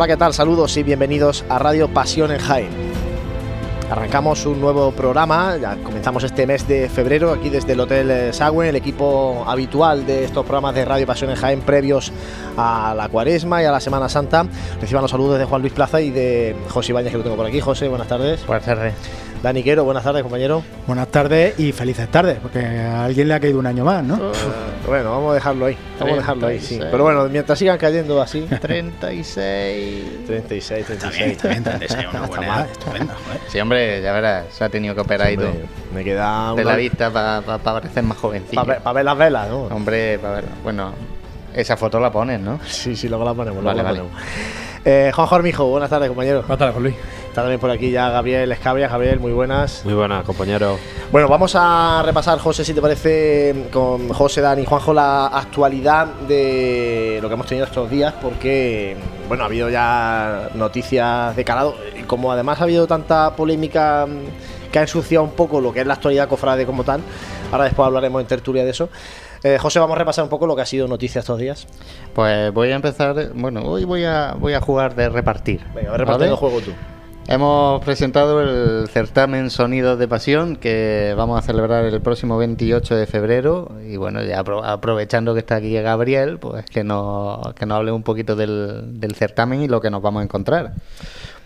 Hola, ¿qué tal? Saludos y bienvenidos a Radio Pasión en Jaén. Arrancamos un nuevo programa, ya comenzamos este mes de febrero aquí desde el Hotel eh, Sagüen, el equipo habitual de estos programas de Radio Pasión en Jaén previos a la Cuaresma y a la Semana Santa. Reciban los saludos de Juan Luis Plaza y de José Ibáñez que lo tengo por aquí. José, buenas tardes. Buenas tardes. Dani Quero, buenas tardes, compañero. Buenas tardes y felices tardes, porque a alguien le ha caído un año más, ¿no? Uh, bueno, vamos a dejarlo ahí. Vamos a dejarlo ahí, sí. Pero bueno, mientras sigan cayendo así. 36. 36, 36. Está bien, está bien, 36, una buena, estupendo. Sí, hombre, ya verás, se ha tenido que operar y todo. Me queda De una- la vista para parecer más jovencillo. Para ver, pa ver las velas, ¿no? Hombre, para ver. Bueno, esa foto la pones, ¿no? Sí, sí, luego la ponemos. Vale, luego la vale. ponemos. Eh, Juan Jormijo, buenas tardes, compañero. Buenas tardes, Luis. Está también por aquí ya Gabriel Escabria. Gabriel, muy buenas. Muy buena, compañero. Bueno, vamos a repasar, José, si te parece, con José, Dani y Juanjo, la actualidad de lo que hemos tenido estos días, porque, bueno, ha habido ya noticias de calado, y como además ha habido tanta polémica mm, que ha ensuciado un poco lo que es la actualidad cofrade como tal, ahora después hablaremos en tertulia de eso. Eh, José, vamos a repasar un poco lo que ha sido noticia estos días. Pues voy a empezar. Bueno, hoy voy a, voy a jugar de repartir. Venga, repartiendo el ¿vale? juego tú. Hemos presentado el certamen Sonidos de Pasión que vamos a celebrar el próximo 28 de febrero y bueno, ya apro- aprovechando que está aquí Gabriel, pues que nos, que nos hable un poquito del, del certamen y lo que nos vamos a encontrar.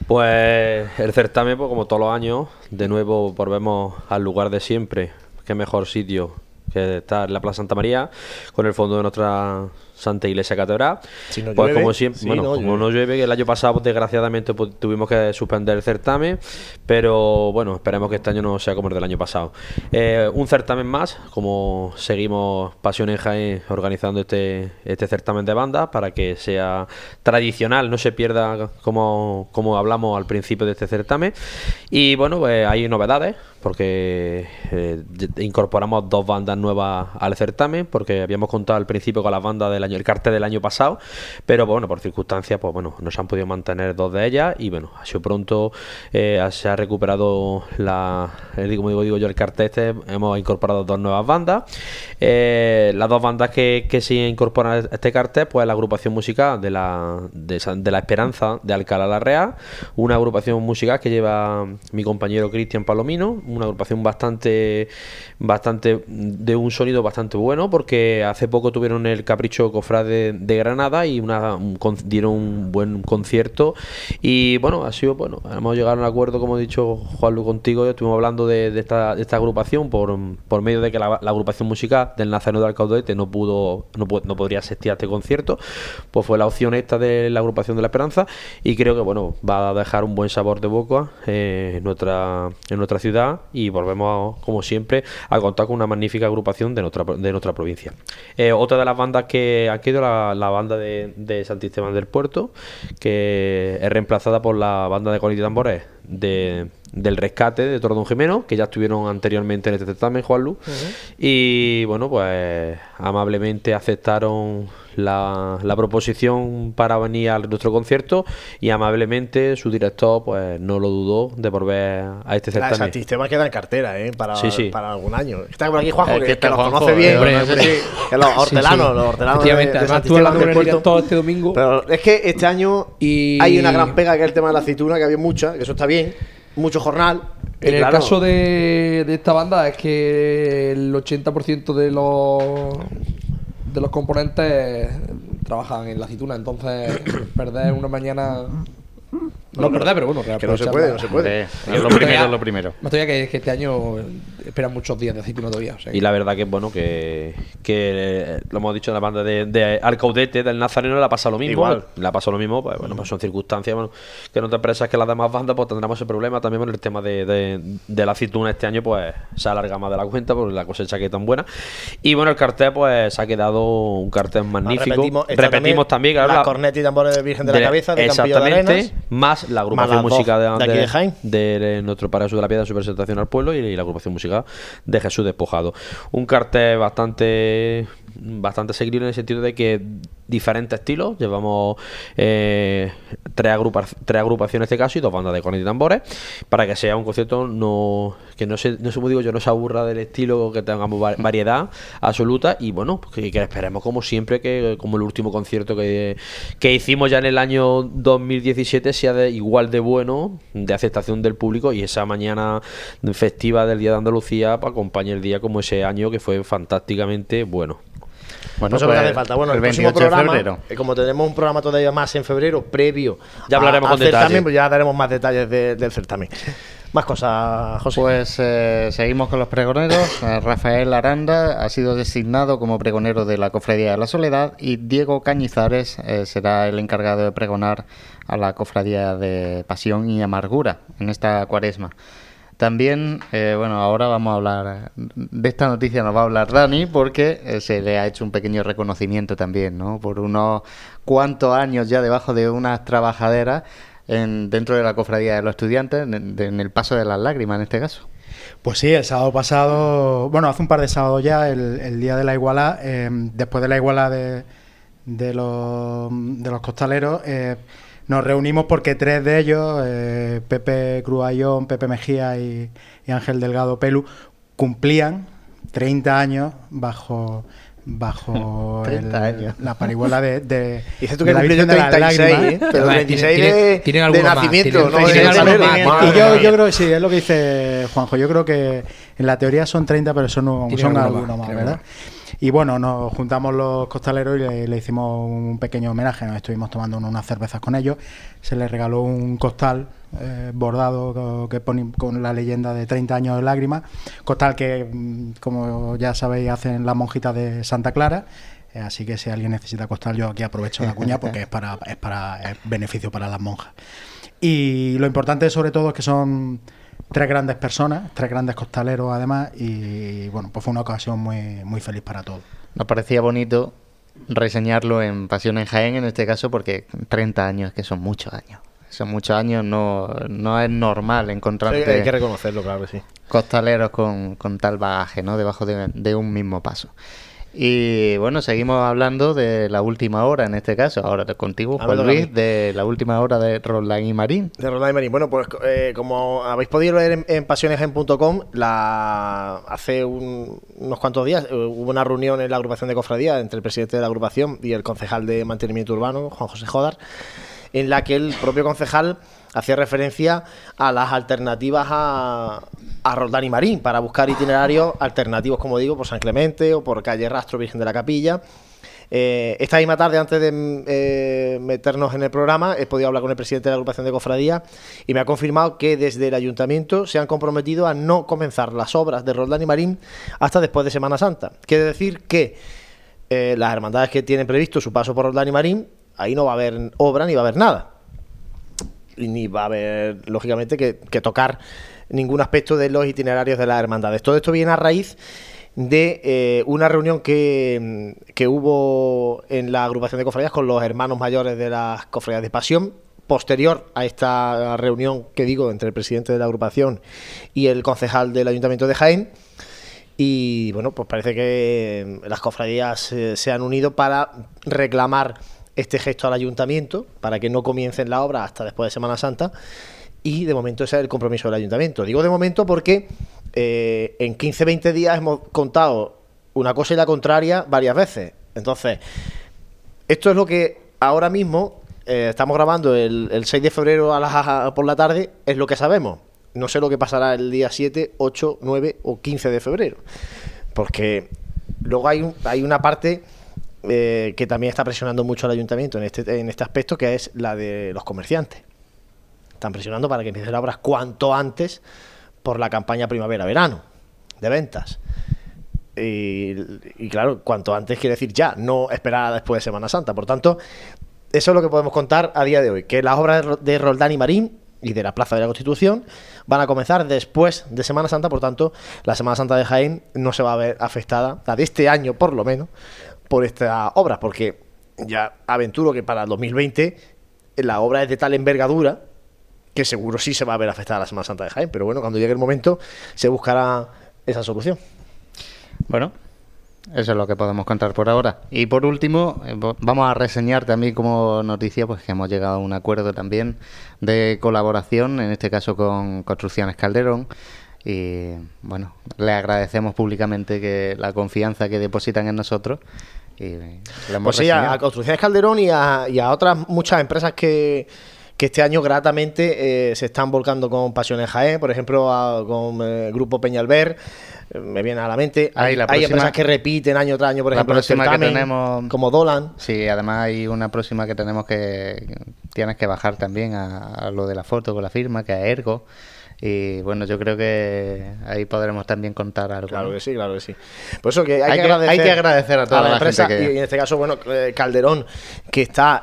Pues el certamen, pues, como todos los años, de nuevo volvemos al lugar de siempre. Qué mejor sitio que estar en la Plaza Santa María, con el fondo de nuestra Santa Iglesia Catedral. Si no pues llueve, como siempre, bueno, no como llueve. no llueve, que el año pasado pues, desgraciadamente pues, tuvimos que suspender el certamen, pero bueno, esperemos que este año no sea como el del año pasado. Eh, un certamen más, como seguimos Pasión en Jaén organizando este, este certamen de bandas para que sea tradicional, no se pierda como, como hablamos al principio de este certamen. Y bueno, pues hay novedades, porque eh, incorporamos dos bandas nuevas al certamen, porque habíamos contado al principio con las bandas del año, el cartel del año pasado, pero bueno, por circunstancias, pues bueno, no se han podido mantener dos de ellas y bueno, ha sido pronto, eh, se ha recuperado la, el, como digo, yo, el cartel este, hemos incorporado dos nuevas bandas. Eh, las dos bandas que, que se incorporan este cartel, pues la agrupación musical de la, de, de la Esperanza de Alcalá la Real, una agrupación musical que lleva mi compañero Cristian Palomino, una agrupación bastante, bastante de un sonido bastante bueno, porque hace poco tuvieron el Capricho Cofrade de Granada y una, dieron un buen concierto. Y bueno, ha sido bueno, hemos llegado a un acuerdo, como he dicho Juan Lu contigo, estuvimos hablando de, esta, agrupación por, por medio de que la, agrupación musical del Nazareno de Alcaudete no pudo, no, no podría asistir a este concierto, pues fue la opción esta de la agrupación de la Esperanza y creo que bueno, va a dejar un buen sabor de boca eh, nuestra, en nuestra ciudad y volvemos como siempre a contar con una magnífica agrupación de nuestra, de nuestra provincia. Eh, otra de las bandas que ha quedado la, la banda de, de Santisteban del Puerto, que es reemplazada por la banda de Cornet y Tambores de, del Rescate de Tordón Jimeno, que ya estuvieron anteriormente en este certamen, Juan Lu. Y bueno, pues amablemente aceptaron la, la proposición para venir a nuestro concierto y amablemente su director pues no lo dudó de volver a este certamen. Santistema queda en cartera, ¿eh? Para, Sí, sí. para algún año. Está por aquí Juanjo, Es que, que que los Juanjo, conoce bien. hombre, ¿no? no sé si- Que los hortelanos, Sí, sí. los hortelanos de, Efectivamente, de hablando del el director este domingo. Pero es que este año Y- hay una gran pega que es el tema de la aceituna, que había mucha, que eso está bien, mucho jornal. En el claro, caso de, de esta banda es que el 80% de los de los componentes trabajan en la aceituna, entonces perder una mañana no perder, pero bueno, que no se puede, no se puede. Es lo primero, es lo primero. Más todavía que, que este año esperan muchos días de aceituna todavía. o sea que- Y la verdad que es bueno que, que eh, lo hemos dicho en la banda de, de Alcaudete del Nazareno le ha pasado lo mismo. Igual. Le ha pasado lo mismo, pues bueno, pues son circunstancias bueno, que en otras empresas que las demás bandas pues tendremos ese problema también con el tema de, de, de la aceituna este año pues se alarga más de la cuenta por la cosecha que es tan buena. Y bueno, el cartel pues se ha quedado un cartel magnífico. Repetimos, también, claro, la, la- corneta y tambores de Virgen de, la Cabeza, de Campillo de exactamente, Arenas. más la agrupación Más música de, aquí de Jaén. de nuestro Paraíso de la Piedra, su presentación al pueblo, y, la agrupación musical de Jesús Despojado. Un cartel bastante bastante seguido en el sentido de que diferentes estilos. Llevamos eh, tres, agrupa- tres agrupaciones en este caso y dos bandas de cornetas y tambores para que sea un concierto no que no se, no cómo digo yo, no se aburra del estilo, que tengamos va- variedad absoluta y bueno, pues que, que esperemos como siempre que como el último concierto que, que hicimos ya en el año 2017 sea de, igual de bueno, de aceptación del público y esa mañana festiva del Día de Andalucía pues, acompañe el día como ese año que fue fantásticamente bueno. Bueno, Eso pues, hace falta. Bueno, el, el próximo 28 de programa, febrero. eh, como tenemos un programa todavía más en febrero, previo Ya hablaremos a- con certamen, detalle. pues ya daremos más detalles de- del certamen. Más cosas, José. Pues eh, seguimos con los pregoneros. Eh, Rafael Aranda ha sido designado como pregonero de la Cofradía de la Soledad y Diego Cañizares eh, será el encargado de pregonar a la Cofradía de Pasión y Amargura en esta cuaresma. También, eh, bueno, ahora vamos a hablar de esta noticia, nos va a hablar Dani, porque eh, se le ha hecho un pequeño reconocimiento también, ¿no? Por unos cuantos años ya debajo de unas trabajaderas en, dentro de la cofradía de los estudiantes, en, el paso de las lágrimas en este caso. Pues sí, el sábado pasado, bueno, hace un par de sábados ya, el, el día de la iguala, eh, después de la iguala de, de, los, de los costaleros, eh, nos reunimos porque tres de ellos, eh, Pepe Cruayón, Pepe Mejía y, y Ángel Delgado Pelu, cumplían 30 años bajo bajo 30 el- años. la parihuela de, de, Dices tú que la cumplió Virgen de las 36, ¿eh? Pero Vale, 26 tiene- de, tiene de más, nacimiento, no tiene de más, Y yo, yo creo que sí, es lo que dice Juanjo. Yo creo que en la teoría son 30, pero son, son alguno algunos más, más, ¿verdad? Y bueno, nos juntamos los costaleros y le, hicimos un pequeño homenaje. Nos estuvimos tomando unas cervezas con ellos. Se les regaló un costal eh, bordado que pone con la leyenda de 30 años de lágrimas. Costal que, mm, como ya sabéis, hacen las monjitas de Santa Clara. Eh, Así que si alguien necesita costal, yo aquí aprovecho la cuña porque es para, es para es beneficio para las monjas. Y lo importante sobre todo es que son tres grandes personas, tres grandes costaleros además, y bueno, pues fue una ocasión muy, muy feliz para todos. Nos parecía bonito reseñarlo en Pasión en Jaén en este caso porque 30 años, que son muchos años. Son muchos años, no, no es normal Sí, encontrarte hay que reconocerlo, claro que sí. costaleros con, con tal bagaje, ¿no? Debajo de, de un mismo paso. Y bueno, seguimos hablando de la última hora en este caso. Ahora contigo, Juan. Luis, de la última hora de Roland y Marín. De Roldán y Marín. Bueno, pues eh, como habéis podido leer en, en pasionesgen.com, la, hace un- unos cuantos días eh, hubo una reunión en la agrupación de cofradía entre el presidente de la agrupación y el concejal de mantenimiento urbano, Juan José Jodar, en la que el propio concejal hacía referencia a las alternativas a, a Roldán y Marín para buscar itinerarios alternativos, como digo, por San Clemente o por calle Rastro Virgen de la Capilla. Eh, esta misma tarde, antes de eh, meternos en el programa, he podido hablar con el presidente de la agrupación de cofradía y me ha confirmado que desde el ayuntamiento se han comprometido a no comenzar las obras de Roldán y Marín hasta después de Semana Santa. Quiere decir que eh, las hermandades que tienen previsto su paso por Roldán y Marín, ahí no va a haber obra ni va a haber nada. Ni va a haber, lógicamente, que, que tocar ningún aspecto de los itinerarios de las hermandades. Todo esto viene a raíz de eh, una reunión que, que hubo en la agrupación de cofradías con los hermanos mayores de las cofradías de pasión. Posterior a esta reunión que digo entre el presidente de la agrupación y el concejal del ayuntamiento de Jaén. Y bueno, pues parece que las cofradías eh, se han unido para reclamar este gesto al ayuntamiento, para que no comiencen la obra hasta después de Semana Santa. Y de momento ese es el compromiso del ayuntamiento. Digo de momento porque eh, en 15-20 días hemos contado una cosa y la contraria varias veces. Entonces, esto es lo que ahora mismo eh, estamos grabando el, el 6 de febrero a las, por la tarde, es lo que sabemos. No sé lo que pasará el día 7, 8, 9 o 15 de febrero. Porque luego hay, un- hay una parte eh, que también está presionando mucho al ayuntamiento en este, en este aspecto, que es la de los comerciantes. Están presionando para que empiecen las obras cuanto antes por la campaña primavera-verano de ventas. Y, y claro, cuanto antes quiere decir ya, no esperar después de Semana Santa. Por tanto, eso es lo que podemos contar a día de hoy, que las obras de Roldán y Marín y de la Plaza de la Constitución van a comenzar después de Semana Santa, por tanto, la Semana Santa de Jaén no se va a ver afectada, la de este año por lo menos, por esta obra, porque ya aventuro que para el 2020 la obra es de tal envergadura que seguro sí se va a ver afectada la Semana Santa de Jaén, pero bueno, cuando llegue el momento se buscará esa solución. Bueno, Eso es lo que podemos contar por ahora. Y por último, eh, vamos a reseñar también como noticia pues que hemos llegado a un acuerdo también de colaboración, en este caso con Construcciones Calderón. Y bueno, le agradecemos públicamente que la confianza que depositan en nosotros. Y pues sí, a, Construcciones Calderón y a, y a otras muchas empresas que, que este año gratamente eh, se están volcando con Pasiones Jaén, por ejemplo, con el eh, Grupo Peñalver, eh, me viene a la mente. Hay, empresas que repiten año tras año, por ejemplo, próxima que tenemos, como Dolan. Sí, además hay una próxima que tenemos que tienes que bajar también a, lo de la foto con la firma, que es Ergo. Y bueno, yo creo que ahí podremos también contar algo. Claro que sí, claro que sí. Por eso que hay, que, agradecer, a toda la, empresa. y en este caso, bueno, Calderón, que está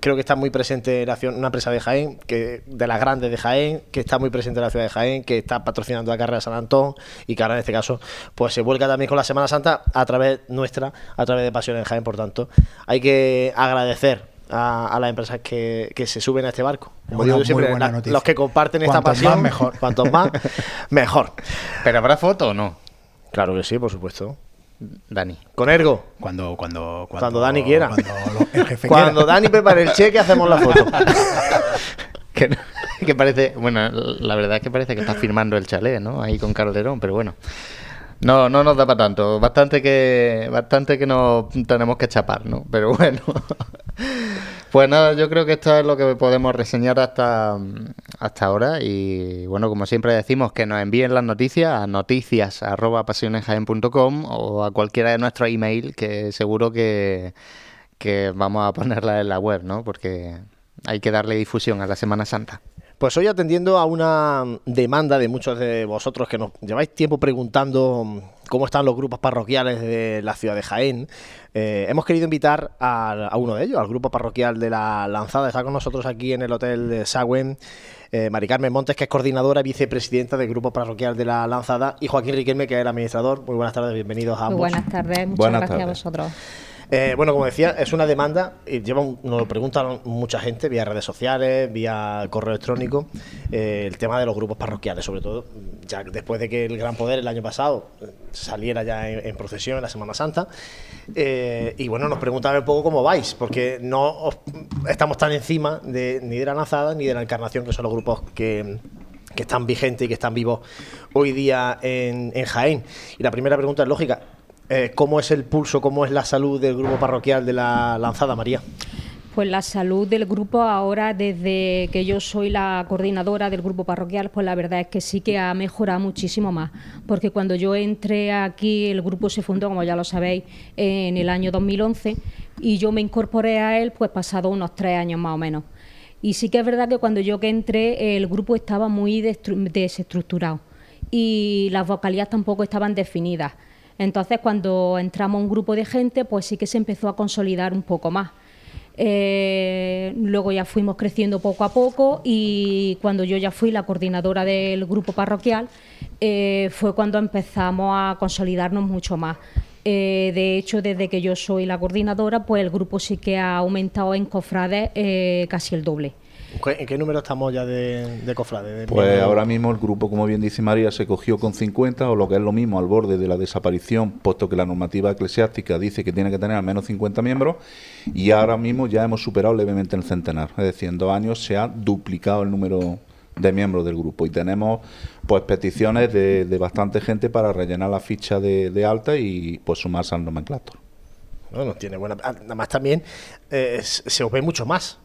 creo que está muy presente una empresa de Jaén, que de las grandes de Jaén, que está muy presente en la ciudad de Jaén, que está patrocinando la carrera de San Antón y que ahora en este caso pues se vuelca también con la Semana Santa a través nuestra, a través de Pasión en Jaén, por tanto, hay que agradecer a, las empresas que, se suben a este barco. Como digo siempre, los que comparten esta pasión, más, mejor. cuantos más, mejor. ¿Pero habrá foto o no? Claro que sí, por supuesto. Dani. Con Ergo. Cuando, cuando, cuando, Dani quiera. Cuando el jefe Cuando Dani prepare el cheque, hacemos la foto. que, parece, bueno, la verdad es que parece que está firmando el chalet, ¿no? Ahí con Calderón, pero bueno. No, no nos da para tanto. Bastante que, bastante que nos tenemos que chapar, ¿no? Pero bueno. Pues nada, yo creo que esto es lo que podemos reseñar hasta, hasta ahora. Y bueno, como siempre decimos, que nos envíen las noticias a noticias.pasionesjaen.com o a cualquiera de nuestros email, que seguro que, que vamos a ponerla en la web, ¿no? Porque hay que darle difusión a la Semana Santa. Pues hoy atendiendo a una demanda de muchos de vosotros que nos lleváis tiempo preguntando cómo están los grupos parroquiales de la ciudad de Jaén, eh, hemos querido invitar a, uno de ellos, al grupo parroquial de la Lanzada. Está con nosotros aquí en el Hotel de Sagüen eh, Mari Carmen Montes, que es coordinadora y vicepresidenta del grupo parroquial de la Lanzada, y Joaquín Riquelme, que es el administrador. Muy buenas tardes, bienvenidos a ambos. Muy buenas tardes, muchas gracias a vosotros. Eh, bueno, como decía, es una demanda, y lleva nos lo preguntan mucha gente vía redes sociales, vía correo electrónico, eh, el tema de los grupos parroquiales, sobre todo, ya después de que el Gran Poder el año pasado eh, saliera ya en, procesión en la Semana Santa. y bueno, nos preguntan un poco cómo vais, porque no estamos tan encima de, ni de la Nazada ni de la Encarnación, que son los grupos que están vigentes y que están vivos hoy día en, en Jaén. Y la primera pregunta es lógica, eh, ¿Cómo es el pulso, cómo es la salud del grupo parroquial de la Lanzada, María? Pues la salud del grupo ahora, desde que yo soy la coordinadora del grupo parroquial, pues la verdad es que sí que ha mejorado muchísimo más, porque cuando yo entré aquí, el grupo se fundó, como ya lo sabéis, en el año 2011 y yo me incorporé a él pues pasado unos tres años más o menos. Y sí que es verdad que cuando yo que entré, el grupo estaba muy desestructurado y las vocalías tampoco estaban definidas. Entonces, cuando entramos un grupo de gente, pues sí que se empezó a consolidar un poco más. Eh, luego ya fuimos creciendo poco a poco y cuando yo ya fui la coordinadora del grupo parroquial, eh, fue cuando empezamos a consolidarnos mucho más. Eh, de hecho, desde que yo soy la coordinadora, pues el grupo sí que ha aumentado en cofrades casi el doble. ¿En qué número estamos ya de, cofrades? pues ahora mismo el grupo, como bien dice María, se cogió con 50 o lo que es lo mismo al borde de la desaparición, puesto que la normativa eclesiástica dice que tiene que tener al menos 50 miembros y ahora mismo ya hemos superado levemente el centenar. Es decir, en dos años se ha duplicado el número de miembros del grupo y tenemos pues peticiones de, bastante gente para rellenar la ficha de, alta y pues sumarse al nomenclator. Bueno, tiene buena. Además también eh, se os ve mucho más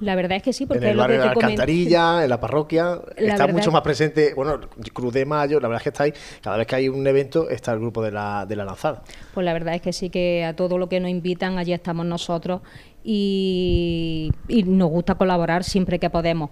la verdad es que sí, porque en el barrio de la Alcantarilla, en la parroquia, está mucho más presente. Bueno, Cruz de Mayo, la verdad es que está ahí. Cada vez que hay un evento, está el grupo de la, de la lanzada. Pues la verdad es que sí, que a todo lo que nos invitan, allí estamos nosotros y, nos gusta colaborar siempre que podemos.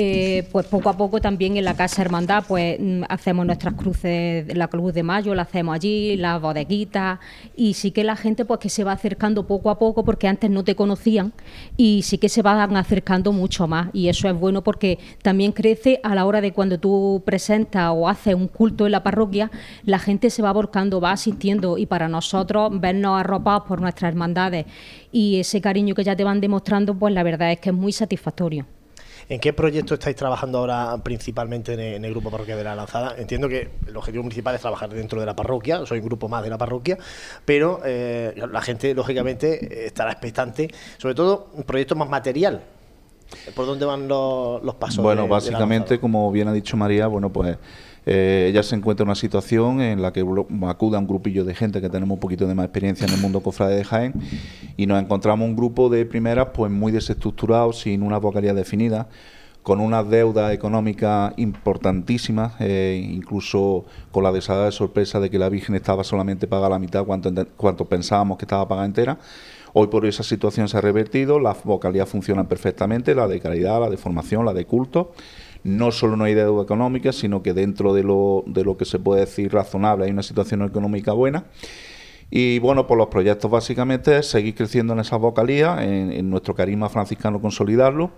Eh, pues poco a poco también en la Casa Hermandad pues mm, hacemos nuestras cruces, la Cruz de Mayo la hacemos allí, las bodeguitas y sí que la gente pues que se va acercando poco a poco porque antes no te conocían y sí que se van acercando mucho más y eso es bueno porque también crece a la hora de cuando tú presentas o haces un culto en la parroquia, la gente se va volcando, va asistiendo y para nosotros vernos arropados por nuestras hermandades y ese cariño que ya te van demostrando, pues la verdad es que es muy satisfactorio. ¿En qué proyecto estáis trabajando ahora principalmente en el, en el grupo parroquial de la Lanzada? Entiendo que el objetivo principal es trabajar dentro de la parroquia, soy un grupo más de la parroquia, pero eh, la gente, lógicamente, estará expectante, sobre todo un proyecto más material. ¿Por dónde van los, los pasos? Bueno, de- de la básicamente, como bien ha dicho María, bueno, pues eh, ella se encuentra en una situación en la que blo- acude a un grupillo de gente que tenemos un poquito de más experiencia en el mundo cofrade de Jaén y nos encontramos un grupo de primeras pues muy desestructurado, sin una vocalía definida, con unas deudas económicas importantísimas, eh, incluso con la desagradable sorpresa de que la Virgen estaba solamente pagada la mitad cuanto, cuanto pensábamos que estaba pagada entera. Hoy por hoy esa situación se ha revertido, las vocalías funcionan perfectamente, la de caridad, la de formación, la de culto. No solo no hay deuda económica, sino que dentro de lo, de lo que se puede decir razonable hay una situación económica buena. Y bueno, pues los proyectos básicamente es seguir creciendo en esas vocalías, en, nuestro carisma franciscano consolidarlo.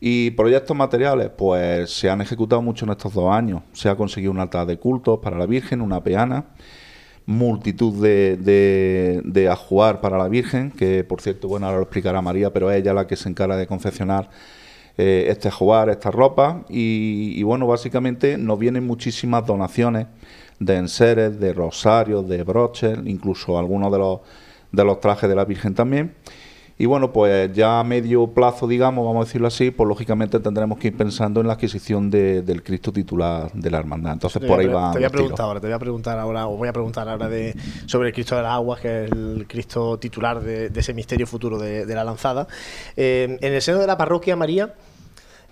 Y proyectos materiales, pues se han ejecutado mucho en estos dos años. Se ha conseguido un altar de cultos para la Virgen, una peana, multitud de, de, de ajuar para la Virgen, que por cierto, bueno, ahora lo explicará María, pero es ella la que se encarga de confeccionar eh, este ajuar, esta ropa. Y, y bueno, básicamente nos vienen muchísimas donaciones de enseres, de rosarios, de broches, incluso algunos de los, de los trajes de la Virgen también. Y bueno, pues ya a medio plazo, digamos, vamos a decirlo así, pues lógicamente tendremos que ir pensando en la adquisición de- del Cristo titular de la hermandad. Entonces por ahí va. Te voy a preguntar ahora, te voy a preguntar ahora, o voy a preguntar ahora de, sobre el Cristo de las Aguas, que es el Cristo titular de, de ese misterio futuro de, de la lanzada. Eh, en el seno de la parroquia, María,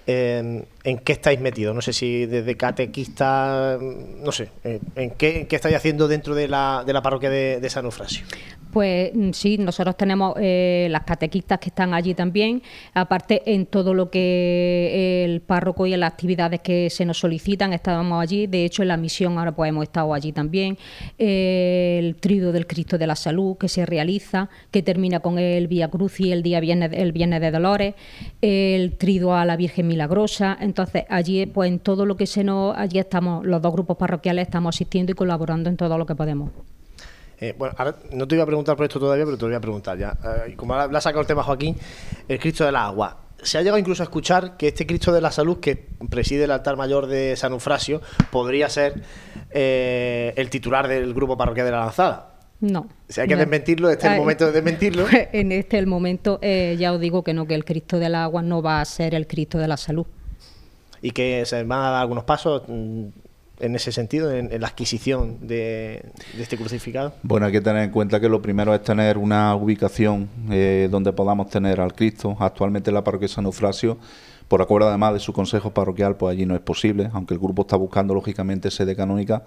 ¿en qué estáis metidos? No sé si desde catequista, no sé, eh, ¿en qué, en qué estáis haciendo dentro de la, de la parroquia de, de San Eufrasio? Pues mm, sí, nosotros tenemos eh, las catequistas que están allí también, aparte en todo lo que el párroco y en las actividades que se nos solicitan, estábamos allí, de hecho en la misión ahora pues hemos estado allí también, Eh, el trido del Cristo de la Salud que se realiza, que termina con el Vía Crucis el día viernes, el viernes de Dolores, el trido a la Virgen Milagrosa, entonces allí pues en todo lo que se nos, allí estamos, los dos grupos parroquiales estamos asistiendo y colaborando en todo lo que podemos. Eh, bueno, ahora no te iba a preguntar por esto todavía, pero te lo voy a preguntar ya. Eh, como ahora le ha sacado el tema Joaquín, el Cristo de la Agua. Se ha llegado incluso a escuchar que este Cristo de la Salud, que preside el altar mayor de San Eufrasio, podría ser eh, el titular del grupo parroquial de la Lanzada. No. Si hay que No. desmentirlo, este es el momento de desmentirlo. En este el momento, ya os digo que no, que el Cristo del agua no va a ser el Cristo de la salud. y que se van a dar algunos pasos mm, en ese sentido, en, la adquisición de, este crucificado. Bueno, hay que tener en cuenta que lo primero es tener una ubicación eh, donde podamos tener al Cristo. Actualmente en la parroquia San Eufrasio, por acuerdo además de su consejo parroquial, pues allí no es posible, aunque el grupo está buscando lógicamente sede canónica,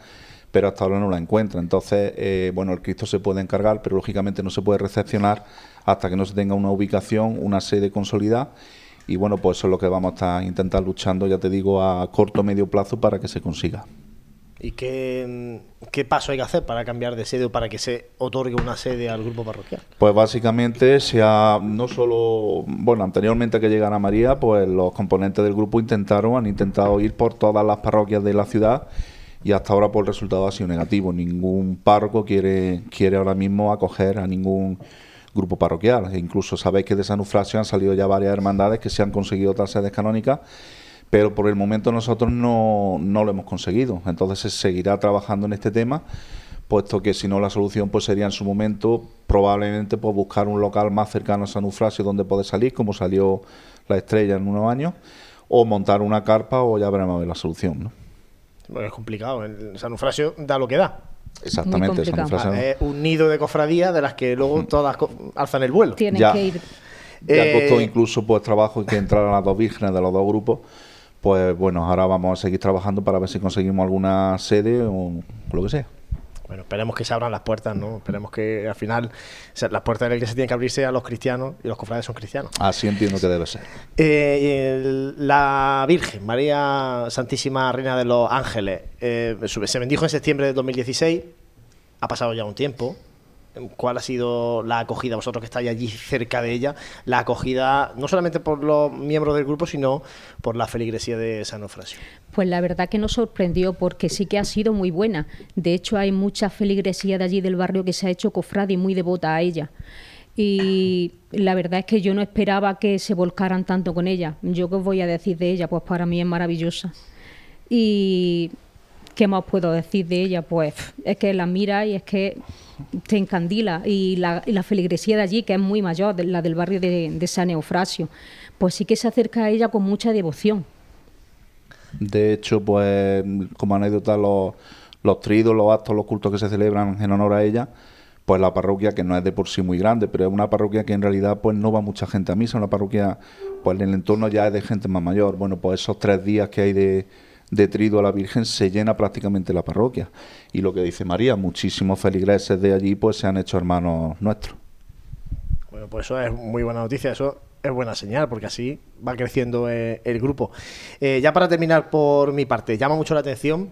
pero hasta ahora no la encuentra. Entonces, eh, bueno, el Cristo se puede encargar, pero lógicamente no se puede recepcionar hasta que no se tenga una ubicación, una sede consolidada. Y bueno, pues eso es lo que vamos a estar intentar luchando, ya te digo, a corto medio plazo para que se consiga. ¿Y qué, mm, qué paso hay que hacer para cambiar de sede o para que se otorgue una sede al grupo parroquial? Pues básicamente se ha, no solo, bueno, anteriormente a que llegara María, pues los componentes del grupo intentaron, han intentado ir por todas las parroquias de la ciudad y hasta ahora pues el resultado ha sido negativo. Ningún párroco quiere, quiere ahora mismo acoger a ningún grupo parroquial. E incluso sabéis que de San Eufrasio han salido ya varias hermandades que se han conseguido otras sedes canónicas, pero por el momento nosotros no, no lo hemos conseguido. Entonces se seguirá trabajando en este tema puesto que si no la solución pues sería en su momento probablemente pues buscar un local más cercano a San Eufrasio donde poder salir, como salió la estrella en unos años, o montar una carpa o ya veremos a ver la solución, ¿no? Bueno, es complicado. El San Eufrasio da lo que da. Exactamente, San. Eufrasio. Es un nido de cofradías de las que luego todas alzan el vuelo. Tienen Ya. que ir. Ya Eh, costó incluso pues trabajo que entraran las dos vírgenes de los dos grupos. Pues bueno, ahora vamos a seguir trabajando para ver si conseguimos alguna sede o lo que sea. Bueno, esperemos que se abran las puertas, ¿no? Esperemos que al final o sea, las puertas de la iglesia tienen que abrirse a los cristianos y los cofrades son cristianos. Así entiendo que debe ser. Eh, el- la Virgen, María Santísima Reina de los Ángeles, eh, se bendijo en septiembre de 2016, ha pasado ya un tiempo. ¿Cuál ha sido la acogida, vosotros que estáis allí cerca de ella, la acogida no solamente por los miembros del grupo, sino por la feligresía de San Eufrasio? Pues la verdad que nos sorprendió porque sí que ha sido muy buena. De hecho, hay mucha feligresía de allí del barrio que se ha hecho cofrade y muy devota a ella. Y la verdad es que yo no esperaba que se volcaran tanto con ella. Yo qué os voy a decir de ella, pues para mí es maravillosa. Y ¿qué más puedo decir de ella? Pues es que la mira y es que te encandila. Y la, la feligresía de allí, que es muy mayor, de- la del barrio de, de San Eufrasio, pues sí que se acerca a ella con mucha devoción. De hecho, pues como anécdota, los, los tridos, los actos, los cultos que se celebran en honor a ella, pues la parroquia, que no es de por sí muy grande, pero es una parroquia que en realidad pues no va mucha gente a misa, una parroquia, pues en el entorno ya es de gente más mayor. Bueno, pues esos tres días que hay de, de trido a la Virgen se llena prácticamente la parroquia. Y lo que dice María, muchísimos feligreses de allí pues se han hecho hermanos nuestros. Bueno, pues eso es muy buena noticia, eso es buena señal, porque así va creciendo eh, el grupo. Eh, ya para terminar por mi parte, llama mucho la atención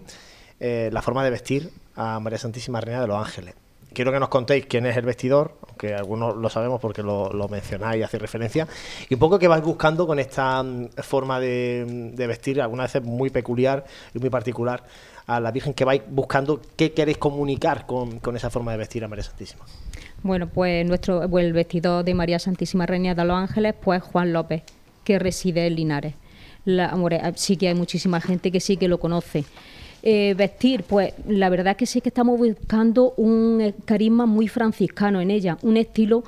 eh, la forma de vestir a María Santísima Reina de los Ángeles. Quiero que nos contéis quién es el vestidor, aunque algunos lo sabemos porque lo, mencionáis y hacéis referencia, y un poco qué vais buscando con esta mm, forma de, de vestir, algunas veces muy peculiar y muy particular a la Virgen, que vais buscando, qué queréis comunicar con, esa forma de vestir a María Santísima. Bueno, pues nuestro pues el vestidor de María Santísima Reina de los Ángeles, pues Juan López, que reside en Linares. La- hombre, sí que hay muchísima gente que sí que lo conoce. Eh, vestir, pues la verdad que sí que estamos buscando un eh, carisma muy franciscano en ella, un estilo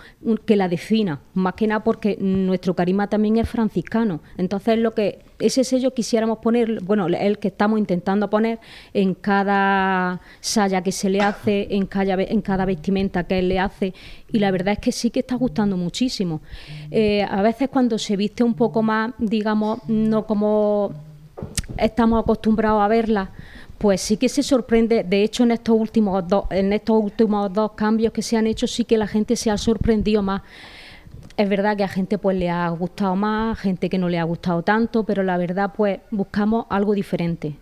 que la defina, más que nada porque nuestro carisma también es franciscano. Entonces, lo que ese sello quisiéramos poner, bueno, el que estamos intentando poner en cada saya que se le hace, en cada, en cada vestimenta que él le hace, y la verdad es que sí que está gustando muchísimo. Eh, a veces cuando se viste un poco más, digamos, no como estamos acostumbrados a verla, pues sí que se sorprende. De hecho, en estos últimos dos, en estos últimos dos cambios que se han hecho, sí que la gente se ha sorprendido más. Es verdad que a gente pues le ha gustado más, gente que no le ha gustado tanto, pero la verdad pues buscamos algo diferente.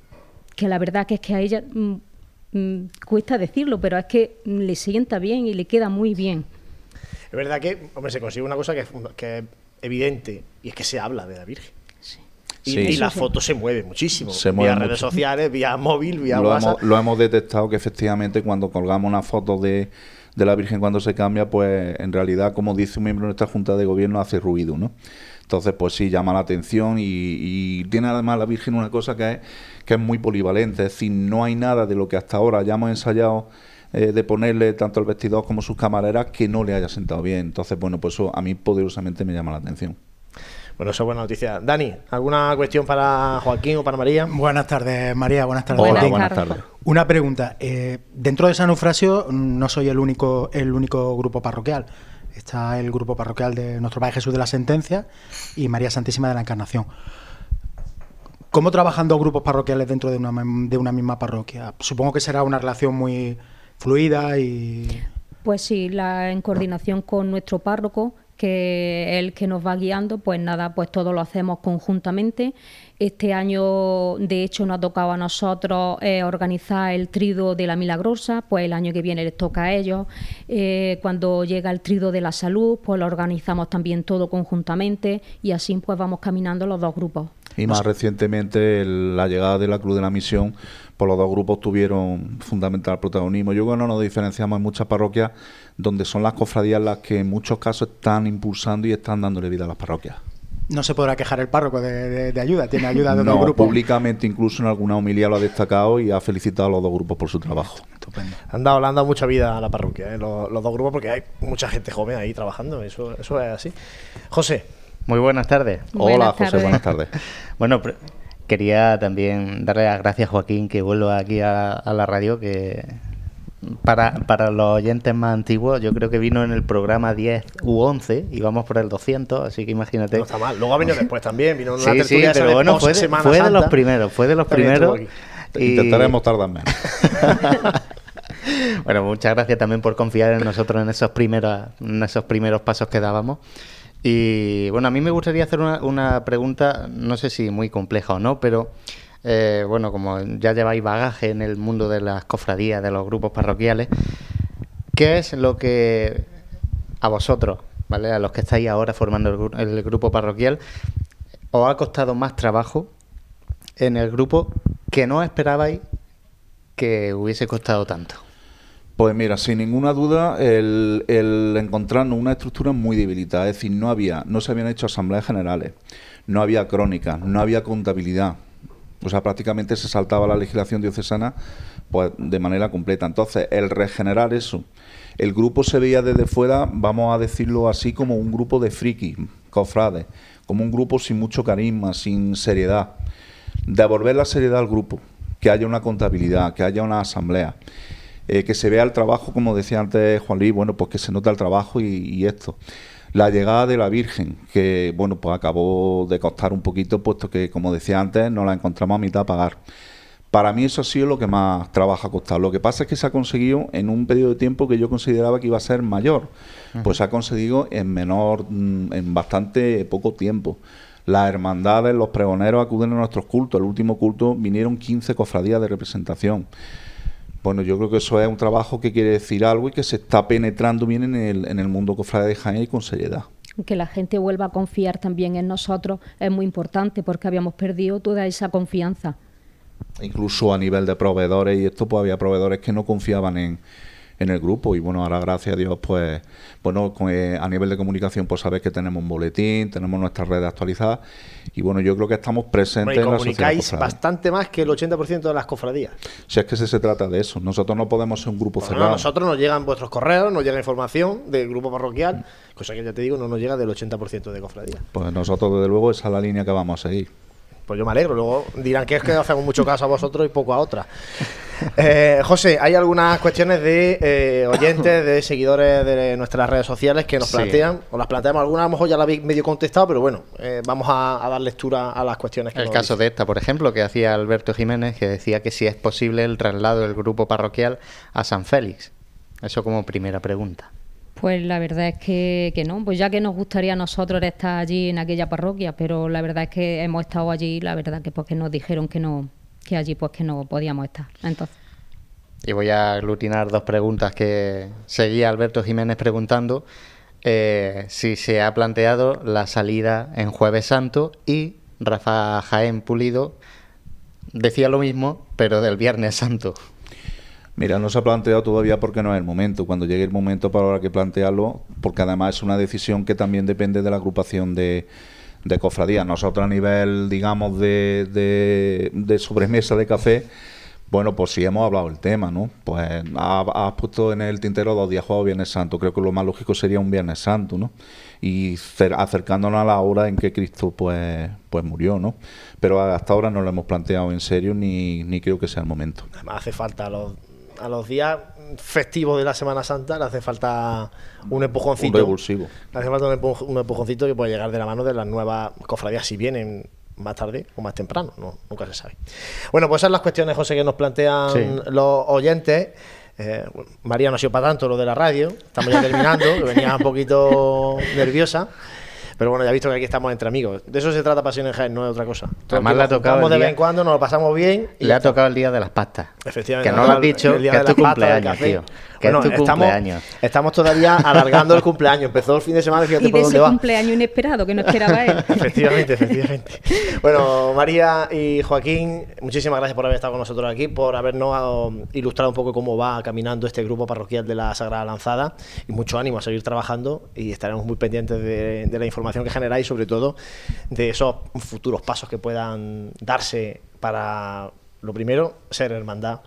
Que la verdad que es que a ella mm, mm, cuesta decirlo, pero es que le sienta bien y le queda muy bien. Es verdad que, hombre, se consigue una cosa que es, que es evidente y es que se habla de la Virgen. Y, Sí. y la foto se mueve muchísimo. Se vía mueve redes mucho. sociales, vía móvil, vía lo, WhatsApp. hemos, lo hemos detectado que efectivamente cuando colgamos una foto de, de la Virgen cuando se cambia, pues en realidad, como dice un miembro de nuestra Junta de Gobierno, hace ruido, ¿no? Entonces, pues sí, llama la atención y, y tiene además la Virgen una cosa que es, que es muy polivalente, es decir, no hay nada de lo que hasta ahora ya hemos ensayado eh, de ponerle tanto el vestidor como sus camareras que no le haya sentado bien. Entonces, bueno, pues eso a mí poderosamente me llama la atención. Bueno, eso es buena noticia. Dani, ¿alguna cuestión para Joaquín o para María? Buenas tardes, María. Buenas tardes. Hola, Buenas buenas tardes. Una pregunta. eh, dentro de San Eufrasio no soy el único, el único grupo parroquial. Está el grupo parroquial de Nuestro Padre Jesús de la Sentencia y María Santísima de la Encarnación. ¿Cómo trabajan dos grupos parroquiales dentro de una, de una misma parroquia? Supongo que será una relación muy fluida y... Pues sí, la, en coordinación con nuestro párroco, que el que nos va guiando, pues nada, pues todo lo hacemos conjuntamente. Este año, de hecho, nos ha tocado a nosotros eh, organizar el trido de la Milagrosa, pues el año que viene les toca a ellos. Eh, cuando llega el trido de la salud, pues lo organizamos también todo conjuntamente y así pues vamos caminando los dos grupos. Y más recientemente la llegada de la Cruz de la Misión, pues los dos grupos tuvieron fundamental protagonismo. Yo creo que no nos diferenciamos en muchas parroquias donde son las cofradías las que en muchos casos están impulsando y están dándole vida a las parroquias. No se podrá quejar el párroco de, de- de ayuda, tiene ayuda de No, otro grupo. públicamente incluso en alguna homilía lo ha destacado y ha felicitado a los dos grupos por su trabajo. Estupendo. Han dado, le han dado mucha vida a la parroquia, ¿eh? los, los dos grupos, porque hay mucha gente joven ahí trabajando. Eso, eso es así. José, Muy buenas tardes. Buenas Hola, José, buenas tardes. Bueno, quería también darle las gracias a Joaquín que vuelva aquí a, a la radio, que para, para los oyentes más antiguos, yo creo que vino en el programa 10 u 11 y vamos por el 200, así que imagínate. no está mal. Luego ha venido después también. Vino una Sí, sí, pero bueno, fue de, Semana fue de los primeros, fue de los También primeros. y- Intentaremos tardar menos. bueno, muchas gracias también por confiar en nosotros en esos primeros, en esos primeros pasos que dábamos. Y bueno, a mí me gustaría hacer una, pregunta, no sé si muy compleja o no, pero eh, bueno, como ya lleváis bagaje en el mundo de las cofradías, de los grupos parroquiales, ¿qué es lo que a vosotros, ¿vale? A los que estáis ahora formando el, el grupo parroquial, os ha costado más trabajo en el grupo que no esperabais que hubiese costado tanto? Pues mira, sin ninguna duda, el, encontrarnos una estructura muy debilitada. Es decir, no había, no se habían hecho asambleas generales, no había crónicas, no había contabilidad. O sea, prácticamente se saltaba la legislación diocesana pues, de manera completa. Entonces, el regenerar eso, el grupo se veía desde fuera, vamos a decirlo así, como un grupo de frikis, cofrades, como un grupo sin mucho carisma, sin seriedad. Devolver la seriedad al grupo, que haya una contabilidad, que haya una asamblea. Eh, que se vea el trabajo, como decía antes Juan Luis, bueno, pues que se nota el trabajo y, y esto. La llegada de la Virgen, que bueno, pues acabó de costar un poquito, puesto que, como decía antes, nos la encontramos a mitad a pagar. Para mí eso ha sido lo que más trabajo ha costado. Lo que pasa es que se ha conseguido en un periodo de tiempo que yo consideraba que iba a ser mayor. Pues se ha conseguido en menor, mm, en bastante poco tiempo. Las hermandades, los pregoneros acuden a nuestros cultos. El último culto vinieron 15 cofradías de representación. Bueno, yo creo que eso es un trabajo que quiere decir algo y que se está penetrando bien en el, en el mundo cofrade de Jaén y con seriedad. Que la gente vuelva a confiar también en nosotros es muy importante porque habíamos perdido toda esa confianza. Incluso a nivel de proveedores y esto, pues había proveedores que no confiaban en, en el grupo y bueno, ahora gracias a Dios, pues bueno, con, eh, a nivel de comunicación, pues sabes que tenemos un boletín, tenemos nuestras redes actualizadas y bueno, yo creo que estamos presentes Bueno, y en la sociedad comunicáis bastante más que el 80% de las cofradías. Si es que se, se trata de eso, nosotros no podemos ser un grupo menos cerrado. a nosotros nos llegan vuestros correos, nos llega información del grupo parroquial, cosa que ya te digo, no nos llega del 80% de cofradías. Pues nosotros, desde luego, esa es la línea que vamos a seguir. Pues yo me alegro. Luego dirán que es que hacemos mucho caso a vosotros y poco a otras. Eh, José, hay algunas cuestiones de eh, oyentes, de seguidores de nuestras redes sociales que nos Sí. plantean, o las planteamos algunas, a lo mejor ya la habéis medio contestado, pero bueno, eh, vamos a, a dar lectura a las cuestiones que El nos caso de esta, por ejemplo, que hacía Alberto Jiménez, que decía que si es posible el traslado del grupo parroquial a San Félix. Eso como primera pregunta. Pues la verdad es que, que no, pues ya que nos gustaría a nosotros estar allí en aquella parroquia, pero la verdad es que hemos estado allí, la verdad que porque nos dijeron que no, que allí pues que no podíamos estar. Entonces, Y voy a aglutinar dos preguntas que seguía Alberto Jiménez preguntando. eh, si se ha planteado la salida en Jueves Santo y Rafa Jaén Pulido decía lo mismo, pero del Viernes Santo. Mira, no se ha planteado todavía porque no es el momento. Cuando llegue el momento para habrá que plantearlo, porque además es una decisión que también depende de la agrupación de, de cofradías. Nosotros a nivel, digamos, de, de, sobremesa de café, bueno, pues sí hemos hablado del tema, ¿no? Pues ha- has puesto en el tintero dos días juegos Viernes Santo. Creo que lo más lógico sería un Viernes Santo, ¿no? Y cer- acercándonos a la hora en que Cristo pues, pues murió, ¿no? Pero hasta ahora no lo hemos planteado en serio ni, ni creo que sea el momento. Además hace falta los, a los días festivos de la Semana Santa, le hace falta un empujoncito. Un revulsivo. Le hace falta un, empuj- un empujoncito que puede llegar de la mano de las nuevas cofradías, si vienen más tarde o más temprano, no, nunca se sabe. Bueno, pues esas son las cuestiones, José, que nos plantean Sí. los oyentes. Eh, María no ha sido para tanto lo de la radio, estamos ya terminando, que venía un poquito nerviosa. Pero bueno, ya he visto que aquí estamos entre amigos. De eso se trata Pasión en Jaén, no es otra cosa. Además, Nos le ha tocado de vez en cuando, nos lo pasamos bien. y Le ha tocado el día de las pastas. Efectivamente. Que no lo has dicho, el día que de es tu cumpleaños, tío. Que es tu estamos, cumpleaños. Estamos todavía alargando el cumpleaños. Empezó el fin de semana y fíjate y de por dónde ese va. cumpleaños inesperado que no esperaba él. Efectivamente, efectivamente. Bueno, María y Joaquín, muchísimas gracias por haber estado con nosotros aquí, por habernos um, ilustrado un poco cómo va caminando este grupo parroquial de la Sagrada Lanzada. Y mucho ánimo a seguir trabajando y estaremos muy pendientes de, de la información que generáis, sobre todo de esos futuros pasos que puedan darse para, lo primero, ser hermandad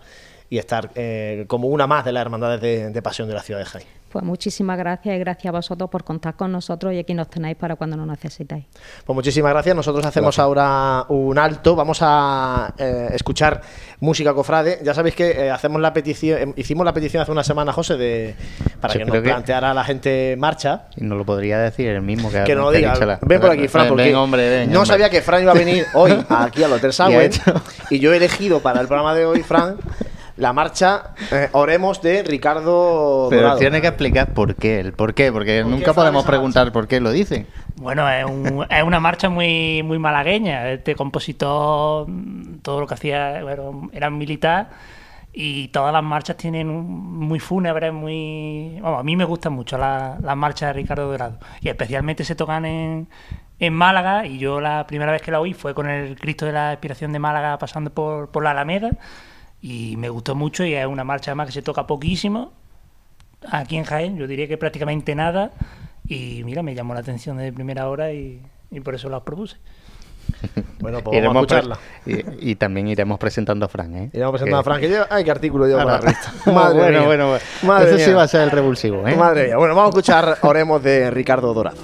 y estar eh, como una más de las hermandades de, de pasión de la ciudad de Jaén. Pues muchísimas gracias y gracias a vosotros por contar con nosotros y aquí nos tenéis para cuando nos necesitáis. Pues muchísimas gracias. Nosotros hacemos ahora un alto. Vamos a eh, escuchar música cofrade. Ya sabéis que eh, hacemos la petición, eh, hicimos la petición hace una semana, José, de para Yo que nos que- planteara la gente marcha. Y no lo podría decir el mismo que Que no lo diga. la- Ven por aquí, Fran, porque ven, hombre, ven, no hombre. sabía que Fran iba a venir hoy aquí al Hotel hecho- Y yo he elegido para el programa de hoy, Fran, la marcha eh, Oremos de Ricardo Pero Dorado. tiene que explicar por qué, el por qué, porque ¿Por qué nunca podemos preguntar por qué lo dice. Bueno, es, un- es una marcha muy, muy malagueña. Este compositor, todo lo que hacía bueno, era militar y todas las marchas tienen un- muy fúnebres, muy... Vamos, a mí me gustan mucho las, las marchas de Ricardo Dorado y especialmente se tocan en, en Málaga y yo la primera vez que la oí fue con el Cristo de la Expiración de Málaga pasando por, por la Alameda y me gustó mucho y es una marcha además que se toca poquísimo aquí en Jaén, yo diría que prácticamente nada y mira, me llamó la atención de primera hora y, y por eso la propuse. Bueno, pues vamos a escucharla. y, y también iremos presentando a Fran, ¿eh? Iremos presentando a Frank. que lleva- Ay, qué artículo llevo Ahora- para la revista. Madre bueno, mía. bueno, bueno. Madre Eso sí mía. va a ser el revulsivo, ¿eh? Madre mía. Bueno, vamos a escuchar Oremos de Ricardo Dorado.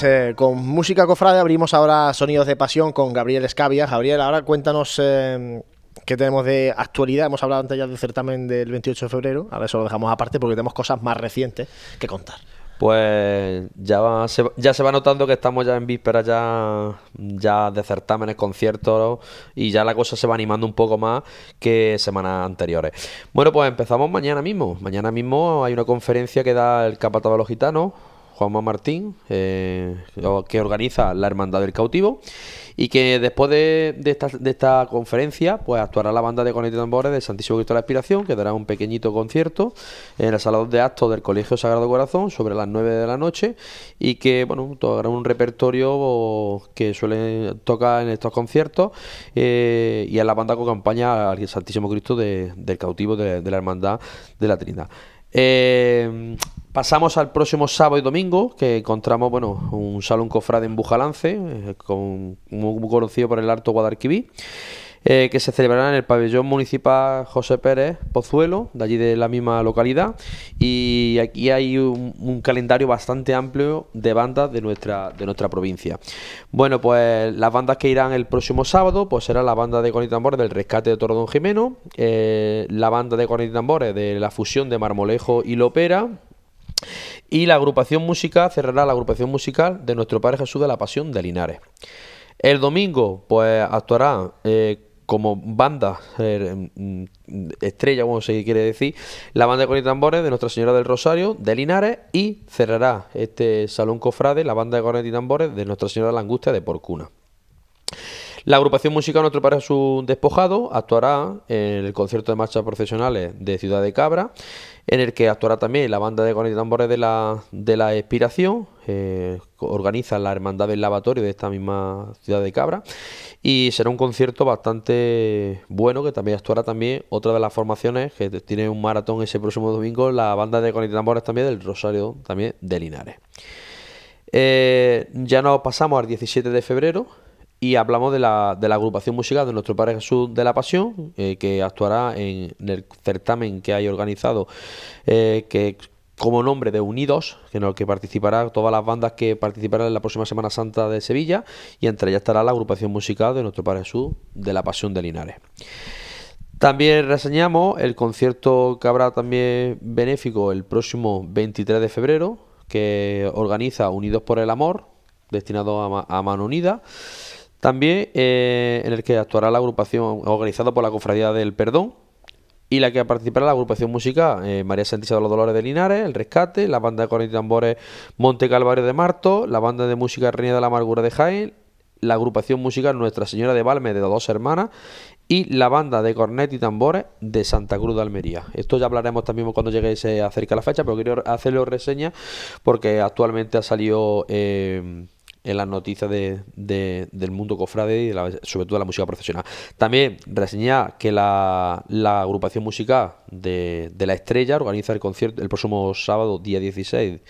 Pues eh, con música cofrade abrimos ahora Sonidos de Pasión con Gabriel Escavia. Gabriel, ahora cuéntanos eh, qué tenemos de actualidad. Hemos hablado antes ya del certamen del 28 de febrero. Ahora eso lo dejamos aparte porque tenemos cosas más recientes que contar. Pues ya, va- se, ya se va notando que estamos ya en vísperas ya, ya de certámenes, conciertos y ya la cosa se va animando un poco más que semanas anteriores. Bueno, pues empezamos mañana mismo. Mañana mismo hay una conferencia que da el capataz de los gitanos, Juanma Martín, eh, que organiza la Hermandad del Cautivo y que después de, esta, conferencia pues actuará la banda de cornetas y tambores de Santísimo Cristo de la Aspiración que dará un pequeñito concierto en el salón de actos del Colegio Sagrado Corazón sobre las 9 de la noche y que bueno tocará un repertorio que suele tocar en estos conciertos eh, y es la banda que acompaña al Santísimo Cristo de- del Cautivo de, de la Hermandad de la Trinidad. Eh, pasamos al próximo sábado y domingo, que encontramos bueno un salón cofrade en Bujalance, eh, con, muy, conocido por el Alto Guadalquivir, eh, que se celebrará en el pabellón municipal José Pérez Pozuelo, de allí de la misma localidad. Y aquí hay un, calendario bastante amplio de bandas de nuestra, de nuestra provincia. Bueno, pues las bandas que irán el próximo sábado, pues será la banda de cornet tambores del Rescate de Toro Don Jimeno, eh, la banda de cornet tambores de la fusión de Marmolejo y Lopera, y la agrupación musical cerrará la agrupación musical de nuestro Padre Jesús de la Pasión de Linares. El domingo, pues actuará eh, como banda eh, mm, estrella, como se quiere decir, la banda de cornet y tambores de Nuestra Señora del Rosario de Linares y cerrará este salón cofrade la banda de cornet y tambores de Nuestra Señora de la Angustia de Porcuna. La agrupación musical Nuestro Padre Jesús Despojado actuará en el concierto de marchas profesionales de Ciudad de Cabra, en el que actuará también la banda de cornet y tambores de la, de la Expiración, eh, organiza la Hermandad del Lavatorio de esta misma Ciudad de Cabra, y será un concierto bastante bueno, que también actuará también otra de las formaciones, que tiene un maratón ese próximo domingo, la banda de tambores también del Rosario, también de Linares. Eh, ya nos pasamos al 17 de febrero y hablamos de la, de la agrupación musical de nuestro Padre Jesús de la Pasión, eh, que actuará en, el certamen que hay organizado, eh, que como nombre de Unidos, en el que participará todas las bandas que participarán en la próxima Semana Santa de Sevilla, y entre ellas estará la agrupación musical de nuestro Padre Jesús de la Pasión de Linares. También reseñamos el concierto que habrá también benéfico el próximo 23 de febrero, que organiza Unidos por el Amor, destinado a Mano Unida. También eh, en el que actuará la agrupación organizada por la Cofradía del Perdón y la que participará la agrupación musical eh, María Santísima de los Dolores de Linares, El Rescate, la banda de cornet y tambores Monte Calvario de Marto, la banda de música Reina de la Amargura de Jaén, la agrupación musical Nuestra Señora de Valme de Dos Hermanas y la banda de cornet y tambores de Santa Cruz de Almería. Esto ya hablaremos también cuando llegue se acerca la fecha, pero quiero hacerlo reseña porque actualmente ha salido eh, en las noticias de- de- del mundo cofrade y de la- sobre todo de la música profesional. También reseñar que la, agrupación musical de, La Estrella organiza el concierto el próximo sábado, día 16,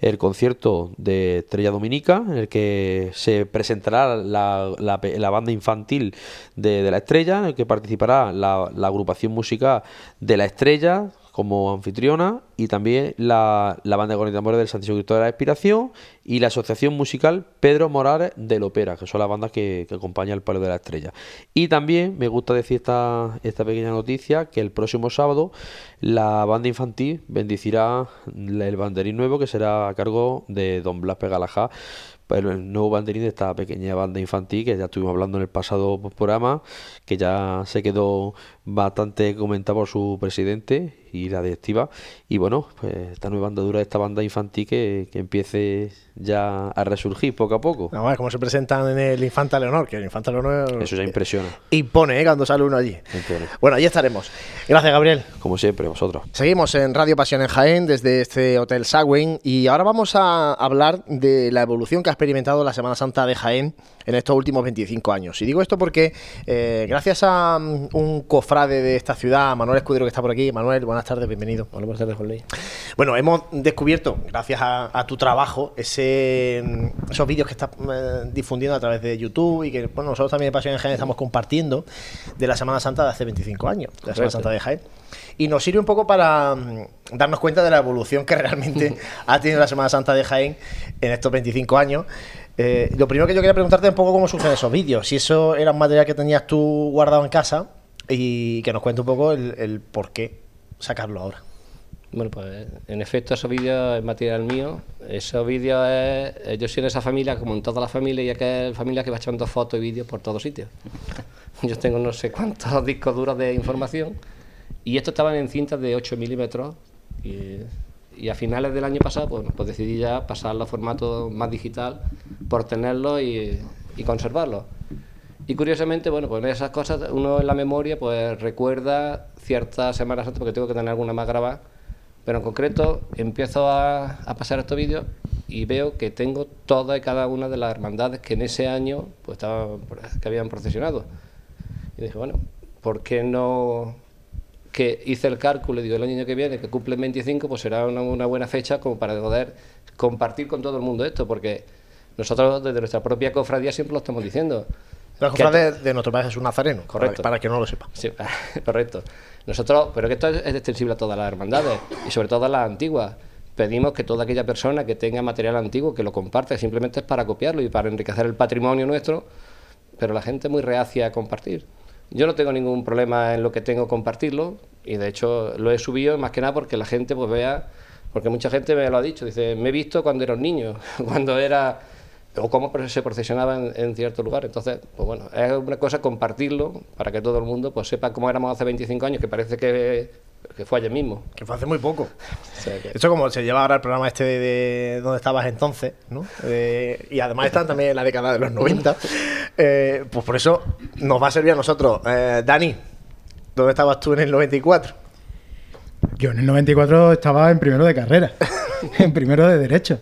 el concierto de Estrella Dominica, en el que se presentará la, la banda infantil de, La Estrella, en el que participará la agrupación musical de La Estrella como anfitriona y también la, la banda y tambores del Santísimo Cristo de la Expiración y la asociación musical Pedro Morales del Opera, que son las bandas que, que acompañan el Palo de la Estrella. Y también me gusta decir esta, esta pequeña noticia que el próximo sábado la banda infantil bendecirá el banderín nuevo que será a cargo de don Blas Pegalajá el nuevo banderín de esta pequeña banda infantil que ya estuvimos hablando en el pasado programa, que ya se quedó bastante comentado por su presidente y la directiva. Y bueno, pues esta nueva andadura de esta banda infantil que, que empiece ya a resurgir poco a poco. Cómo se presentan en el Infanta Leonor, que el Infanta Leonor Eso ya impresiona. impone ¿eh? cuando sale uno allí. Impone. Bueno, allí estaremos. Gracias, Gabriel. Como siempre, vosotros. Seguimos en Radio Pasión en Jaén desde este Hotel Sagüen y ahora vamos a hablar de la evolución que ha experimentado la Semana Santa de Jaén en estos últimos 25 años. Y digo esto porque eh, gracias a mm, un cofrade de esta ciudad, Manuel Escudero que está por aquí, Manuel, buenas tardes, bienvenido. Hola, buenas tardes, Luis. Bueno, hemos descubierto, gracias a, a tu trabajo, ese, mm, esos vídeos que estás eh, difundiendo a través de YouTube y que bueno, nosotros también en Pasión en Jaén estamos compartiendo de la Semana Santa de hace 25 años, de la Semana. Santa de Jaén. Y nos sirve un poco para mm, darnos cuenta de la evolución que realmente ha tenido la Semana Santa de Jaén en estos 25 años. Eh, lo primero que yo quería preguntarte es un poco cómo surgen esos vídeos, si eso era un material que tenías tú guardado en casa y que nos cuente un poco el, por qué sacarlo ahora. Bueno, pues en efecto, esos vídeos es material mío. Esos vídeos es. Yo soy de esa familia, como en todas las familias, y aquella familia que va echando fotos y vídeos por todos sitios. Yo tengo no sé cuántos discos duros de información, y estos estaban en cintas de 8 milímetros. Y, y a finales del año pasado, pues, pues decidí ya pasarlo a formato más digital por tenerlo y, y conservarlo. Y curiosamente, bueno, pues esas cosas uno en la memoria pues recuerda ciertas semanas antes porque tengo que tener alguna más grabada. Pero en concreto empiezo a, a pasar estos vídeos y veo que tengo todas y cada una de las hermandades que en ese año pues estaban, que habían procesionado. Y dije, bueno, ¿por qué no que hice el cálculo y digo el año que viene que cumple 25 pues será una, una buena fecha como para poder compartir con todo el mundo esto porque nosotros desde nuestra propia cofradía siempre lo estamos diciendo La cofradía de, nuestro Padre Jesús Nazareno, Correcto. Para, que no lo sepa. Sí, correcto. Nosotros, pero que esto es, es extensible a todas las hermandades y sobre todo a las antiguas. Pedimos que toda aquella persona que tenga material antiguo que lo comparte, simplemente es para copiarlo y para enriquecer el patrimonio nuestro, pero la gente es muy reacia a compartir. Yo no tengo ningún problema en lo que tengo compartirlo y de hecho lo he subido más que nada porque la gente pues vea, porque mucha gente me lo ha dicho, dice, me he visto cuando era un niño, cuando era o cómo se procesionaba en, en cierto lugar. Entonces, pues bueno, es una cosa compartirlo para que todo el mundo pues sepa cómo éramos hace 25 años, que parece que, que fue ayer mismo. Que fue hace muy poco. O sea que- Esto como se lleva ahora el programa este de, de donde estabas entonces, ¿no? Eh, y además están también en la década de los 90. Eh, pues por eso nos va a servir a nosotros. Eh, Dani, ¿dónde estabas tú en el 94? Yo en el 94 estaba en primero de carrera, en primero de derecho.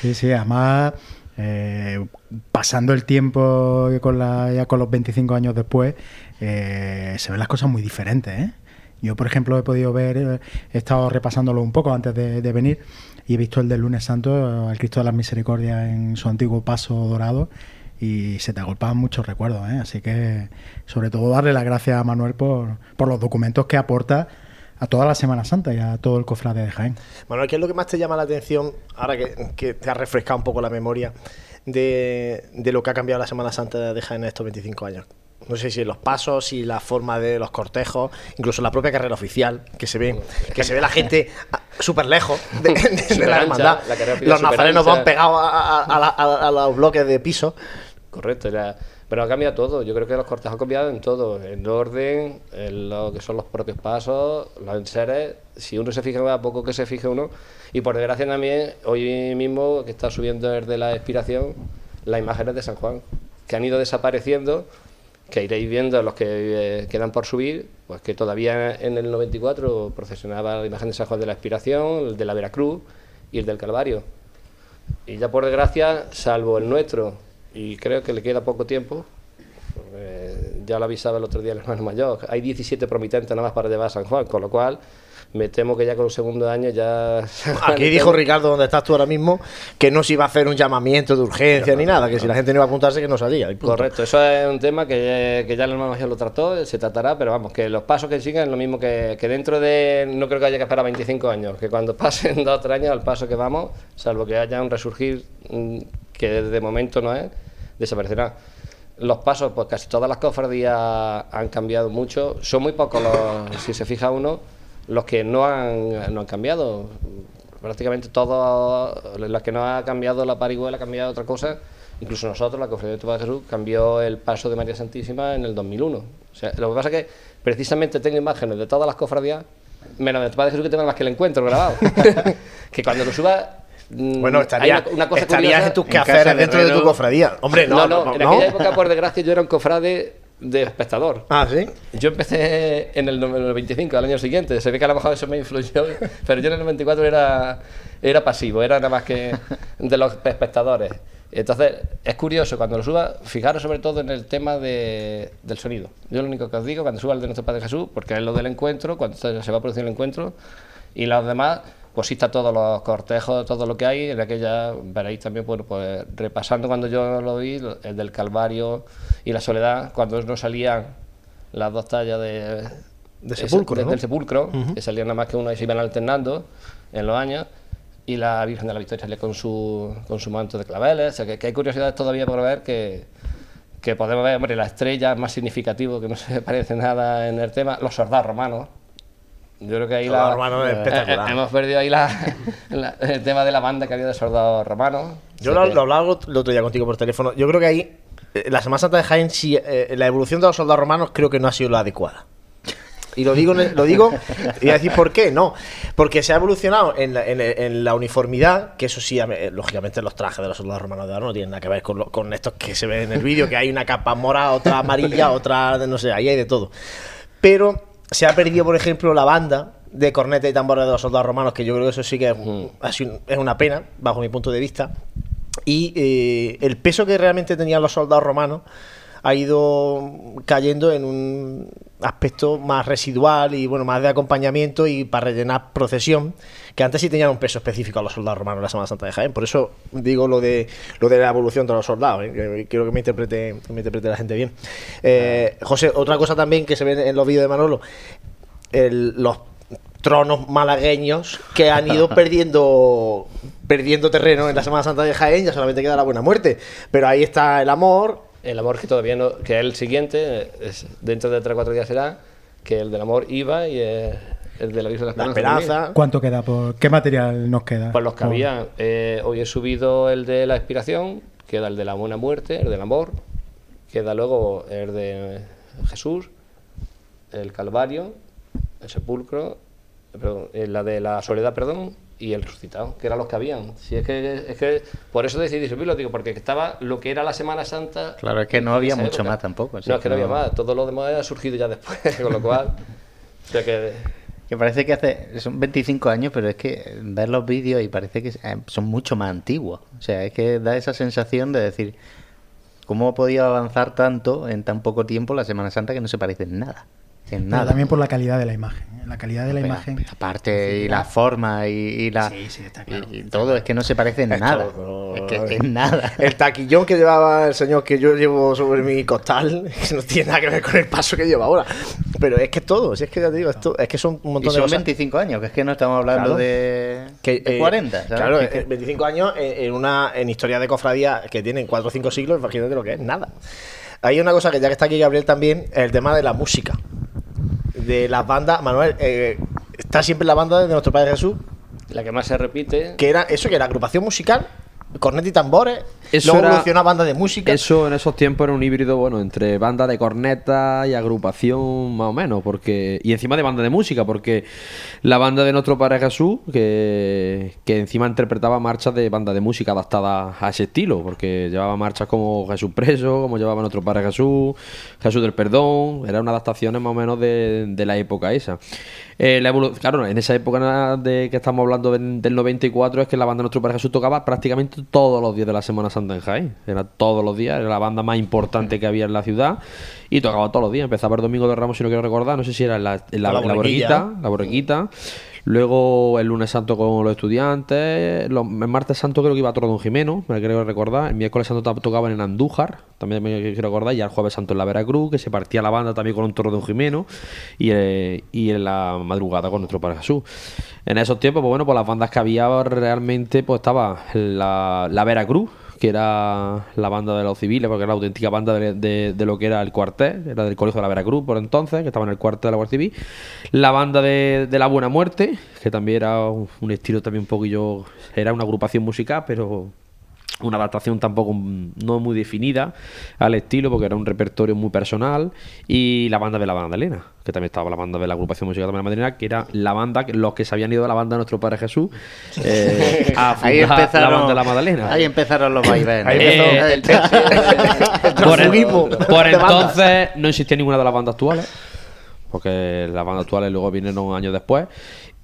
Sí, sí, además eh, pasando el tiempo con con los 25 años después, eh, se ven las cosas muy diferentes. ¿eh? Yo, por ejemplo, he podido ver, he estado repasándolo un poco antes de, venir y he visto el del lunes santo, el Cristo de las Misericordias en su antiguo paso dorado y se te agolpaban muchos recuerdos. Así que, sobre todo, darle las gracias a Manuel por los documentos que aporta a toda la Semana Santa y a todo el cofrade de Jaén. Manuel, ¿qué es lo que más te llama la atención, ahora que, que te ha refrescado un poco la memoria, de, de lo que ha cambiado la Semana Santa de Jaén en estos 25 años? No sé si los pasos, si la forma de los cortejos, incluso la propia carrera oficial, que se ve, que se ve la gente súper lejos de, de- de la hermandad. la Los nazarenos van pegados a, a- a la- a- a los bloques de piso. Correcto, era- pero ha cambiado todo. Yo creo que los cortejos han cambiado en todo, en orden, en lo que son los propios pasos, los enseres. Si uno se fija, a poco que se fije uno. Y por desgracia también, hoy mismo que está subiendo desde la expiración, las imágenes de San Juan, que han ido desapareciendo, que iréis viendo los que eh, quedan por subir, pues que todavía en el 94 procesionaba la imagen de San Juan de la expiración, el de la Veracruz y el del Calvario. Y ya por desgracia, salvo el nuestro, y creo que le queda poco tiempo, ya lo avisaba el otro día el hermano mayor, hay 17 promitentes nada más para llevar a San Juan, con lo cual me temo que ya con el segundo año ya... Aquí dijo Ricardo, donde estás tú ahora mismo, que no se iba a hacer un llamamiento de urgencia ni nada, que si la gente no iba a apuntarse, que no salía. Correcto, eso es un tema que, que ya el hermano mayor lo trató, se tratará, pero vamos, que los pasos que sigan es lo mismo que, que dentro de, no creo que haya que esperar 25 años, que cuando pasen dos o tres años al paso que vamos, salvo que haya un resurgir mm, que de momento no es, desaparecerá. Los pasos, pues casi todas las cofradías han cambiado mucho, son muy pocos los, si se fija uno, los que no han, no han cambiado. Prácticamente todos, los que no ha cambiado la parihuela, ha cambiado otra cosa. Incluso nosotros, la Cofradía de Tupa de Jesús, cambió el paso de María Santísima en el 2001. O sea, lo que pasa es que precisamente tengo imágenes de todas las cofradías, menos de Tupa de Jesús que tengo las que le encuentro grabado. que cuando lo suba... mm, Bueno, hay estaría, una- una cosa estarías curiosa- en tus quehaceres de dentro de tu cofradía. Hombre, no, no, en aquella época, por desgracia, yo era un cofrade de espectador. Ah, sí. Yo empecé en el 95, al año siguiente. Se ve que a lo mejor eso me influyó, pero yo en el 94 era, era pasivo, era nada más que de los espectadores. Entonces, es curioso, cuando lo suba, fijaros sobre todo en el tema de- del sonido. Yo lo único que os digo, cuando suba el de nuestro Padre Jesús, porque es lo del encuentro, cuando se se va a producir el encuentro, y los demás, pues está todos los cortejos, todo lo que hay, en aquella veréis también, bueno, pues repasando cuando yo lo vi, el del Calvario y la Soledad, cuando no salían las dos tallas de, De sepulcro, del sepulcro, que salían nada más que uno y se iban alternando en los años, y la Virgen de la Victoria salía con su, con su manto de claveles, o sea que, que hay curiosidades todavía por ver que, que podemos ver, hombre, la estrella más significativo, que no se parece nada en el tema, los soldados romanos. Yo creo que ahí la, es eh, espectacular. hemos perdido ahí la, la- el tema de la banda que había de soldados romanos. Yo lo, que- lo hablaba el otro día contigo por teléfono. Yo creo que ahí, eh, la Semana Santa de Jaén, eh, la evolución de los soldados romanos creo que no ha sido la adecuada. Y lo digo, lo digo, y voy a decir por qué, no. Porque se ha evolucionado en la, en- en la uniformidad, que eso sí, lógicamente los trajes de los soldados romanos de ahora no tienen nada que ver con, lo- con estos que se ven en el vídeo, que hay una capa morada, otra amarilla, otra, no sé, ahí hay de todo. Pero se ha perdido, por ejemplo, la banda de corneta y tambores de los soldados romanos, que yo creo que eso sí que es, un- es una pena, bajo mi punto de vista. Y eh, el peso que realmente tenían los soldados romanos ha ido cayendo en un aspecto más residual y bueno más de acompañamiento y para rellenar procesión que antes sí tenían un peso específico a los soldados romanos en la Semana Santa de Jaén por eso digo lo de lo de la evolución de los soldados ¿eh? quiero que me interprete que me interprete la gente bien Eh, José otra cosa también que se ve en los vídeos de Manolo el- los tronos malagueños que han ido perdiendo perdiendo terreno en la Semana Santa de Jaén, ya solamente queda la buena muerte. Pero ahí está el amor. El amor que todavía no, que es el siguiente, es, dentro de 3 o 4 días será, que el del amor iba y eh, el de la Virgen de la Esperanza. ¿Cuánto queda? Por, ¿Qué material nos queda? Pues los que había. Eh, hoy he subido el de la expiración, queda el de la buena muerte, el del amor, queda luego el de Jesús, el Calvario, el sepulcro, perdón, eh, la de la soledad, perdón, y el resucitado, que eran los que habían. Si es que, es que por eso decidí subirlo, digo, porque estaba lo que era la Semana Santa. Claro, es que no había mucho época. más tampoco, No, es que no había más, todo lo demás ha surgido ya después, con lo cual. O sea que. Que parece que hace. Son 25 años, pero es que ver los vídeos y parece que eh, son mucho más antiguos. O sea, es que da esa sensación de decir. ¿Cómo ha podido avanzar tanto en tan poco tiempo la Semana Santa que no se parece en nada? En Pero nada. también por la calidad de la imagen. ¿eh? La calidad de la Pero, imagen. Aparte, y la forma y, y la. Sí, sí, está claro. y, y todo, es que no se parece en Es nada. todo, Es que en nada. El taquillón que llevaba el señor que yo llevo sobre mi costal que no tiene nada que ver con el paso que lleva ahora. Pero es que es todo, si es que ya te digo, esto, es que son un Y montón de son cosas. 25 años, que es que no estamos hablando Claro. de, que, de eh, 40. ¿sabes? Claro, Que- eh, 25 años en, en una en historia de cofradía que tienen 4 o 5 siglos, imagínate lo que es, nada. Hay una cosa que ya que está aquí Gabriel también, el tema de la música. De las bandas, Manuel, eh, está siempre la banda de nuestro Padre Jesús, La que más se repite. que era eso, que era agrupación musical, cornet y tambores, Eso luego evolucionó a banda de música. Eso en esos tiempos era un híbrido, bueno, entre banda de corneta y agrupación más o menos, porque y encima de banda de música, porque la banda de nuestro Padre Jesús, que, que encima interpretaba marchas de banda de música adaptadas a ese estilo, porque llevaba marchas como Jesús Preso, como llevaba nuestro Padre Jesús, Jesús del Perdón, eran unas adaptaciones más o menos de, de la época esa. Eh, la claro, en esa época de que estamos hablando del, del 94 es que la banda de nuestro Padre Jesús tocaba prácticamente todos los días de la Semana Santa en Jaén. Era todos los días, era la banda más importante que había en la ciudad y tocaba todos los días. Empezaba el domingo de Ramos, si no quiero recordar, no sé si era en la, en la, La en la borriquita, la borriquita. Luego el lunes santo con los estudiantes. Los, el martes santo creo que iba a Toro Don Jimeno, me creo recordar. El miércoles santo to- tocaban en Andújar, también me quiero recordar. Y el jueves santo en la Veracruz, que se partía la banda también con un Toro Don Jimeno. Y, eh, y en la madrugada con nuestro Padre Jesús. En esos tiempos, pues bueno, pues las bandas que había realmente, pues estaba la, la Veracruz, que era la banda de los civiles, porque era la auténtica banda de, de- lo que era el cuartel, era del Colegio de la Veracruz por entonces, que estaba en el cuartel de la Guardia Civil. La banda de, de La Buena Muerte, que también era un estilo también un poquillo, era una agrupación musical, pero una adaptación tampoco no muy definida al estilo, porque era un repertorio muy personal. Y la banda de la Magdalena, que también estaba la banda de la agrupación musical de la Magdalena, que era la banda, que- los que se habían ido de la banda de nuestro Padre Jesús, eh, a Ahí empezaron, la banda de la Magdalena. Ahí empezaron los vaivenes. Ahí Eh, el por, por entonces no existía ninguna de las bandas actuales, porque las bandas actuales luego vinieron años después.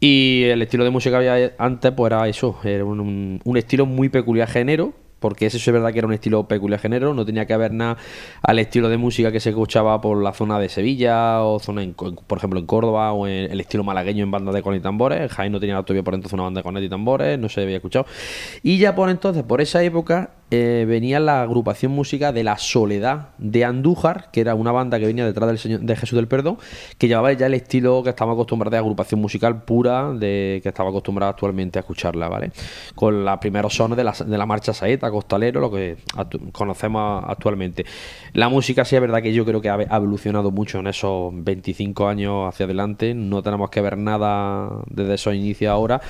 Y el estilo de música que había antes, pues era eso, era un, un- estilo muy peculiar género, porque sí es verdad que era un estilo peculiar género, no tenía que haber nada al estilo de música que se escuchaba por la zona de Sevilla o zona, en- por ejemplo, en Córdoba o en el estilo malagueño en bandas de cornet y tambores. Jaén no tenía todavía por entonces una banda de cornet y tambores, no se había escuchado. Y ya por entonces, por esa época, eh, venía la agrupación música de La Soledad de Andújar, que era una banda que venía detrás del Señor, de Jesús del Perdón, que llevaba ya el estilo que estamos acostumbrados de agrupación musical pura, de que estaba acostumbrado actualmente a escucharla, ¿vale? Con los primeros sones de la, de la marcha saeta, costalero, lo que conocemos actualmente. La música sí es verdad que yo creo que ha evolucionado mucho en esos 25 años hacia adelante, no tenemos que ver nada desde esos inicios ahora,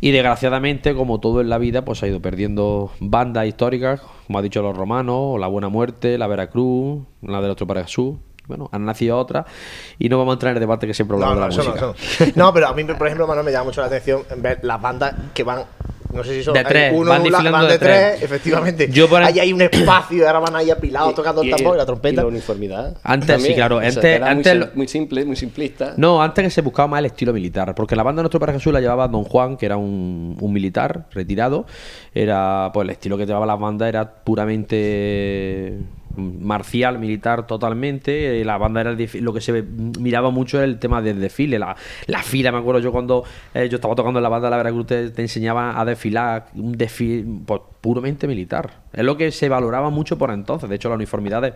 y desgraciadamente, como todo en la vida, pues ha ido perdiendo bandas históricas, como ha dicho los romanos, La Buena Muerte, La Veracruz, la del otro para Jesús. Bueno, han nacido otras y no vamos a entrar en el debate que siempre hablamos no, de la música. No, pero a mí, por ejemplo, Manuel, me llama mucho la atención ver las bandas que van. No sé si son De tres, uno, van van de de tres. tres, efectivamente. Yo por- Ahí hay un espacio y ahora van ahí apilados tocando el tambor y la Y trompeta. la uniformidad. Antes, sí, claro, O sea, antes- era antes muy, lo- sim- muy simple, muy simplista. No, antes que se buscaba más el estilo militar, porque la banda de Nuestro para Jesús la llevaba Don Juan, que era un, un militar retirado. Era, pues el estilo que llevaba la banda era puramente marcial, militar totalmente. Eh, La banda era lo que se miraba mucho era el tema del desfile, la, la fila. Me acuerdo yo cuando eh, yo estaba tocando en la banda de la Veracruz, te, te enseñaba a desfilar un desfile pues, puramente militar. Es lo que se valoraba mucho por entonces. De hecho, las uniformidades.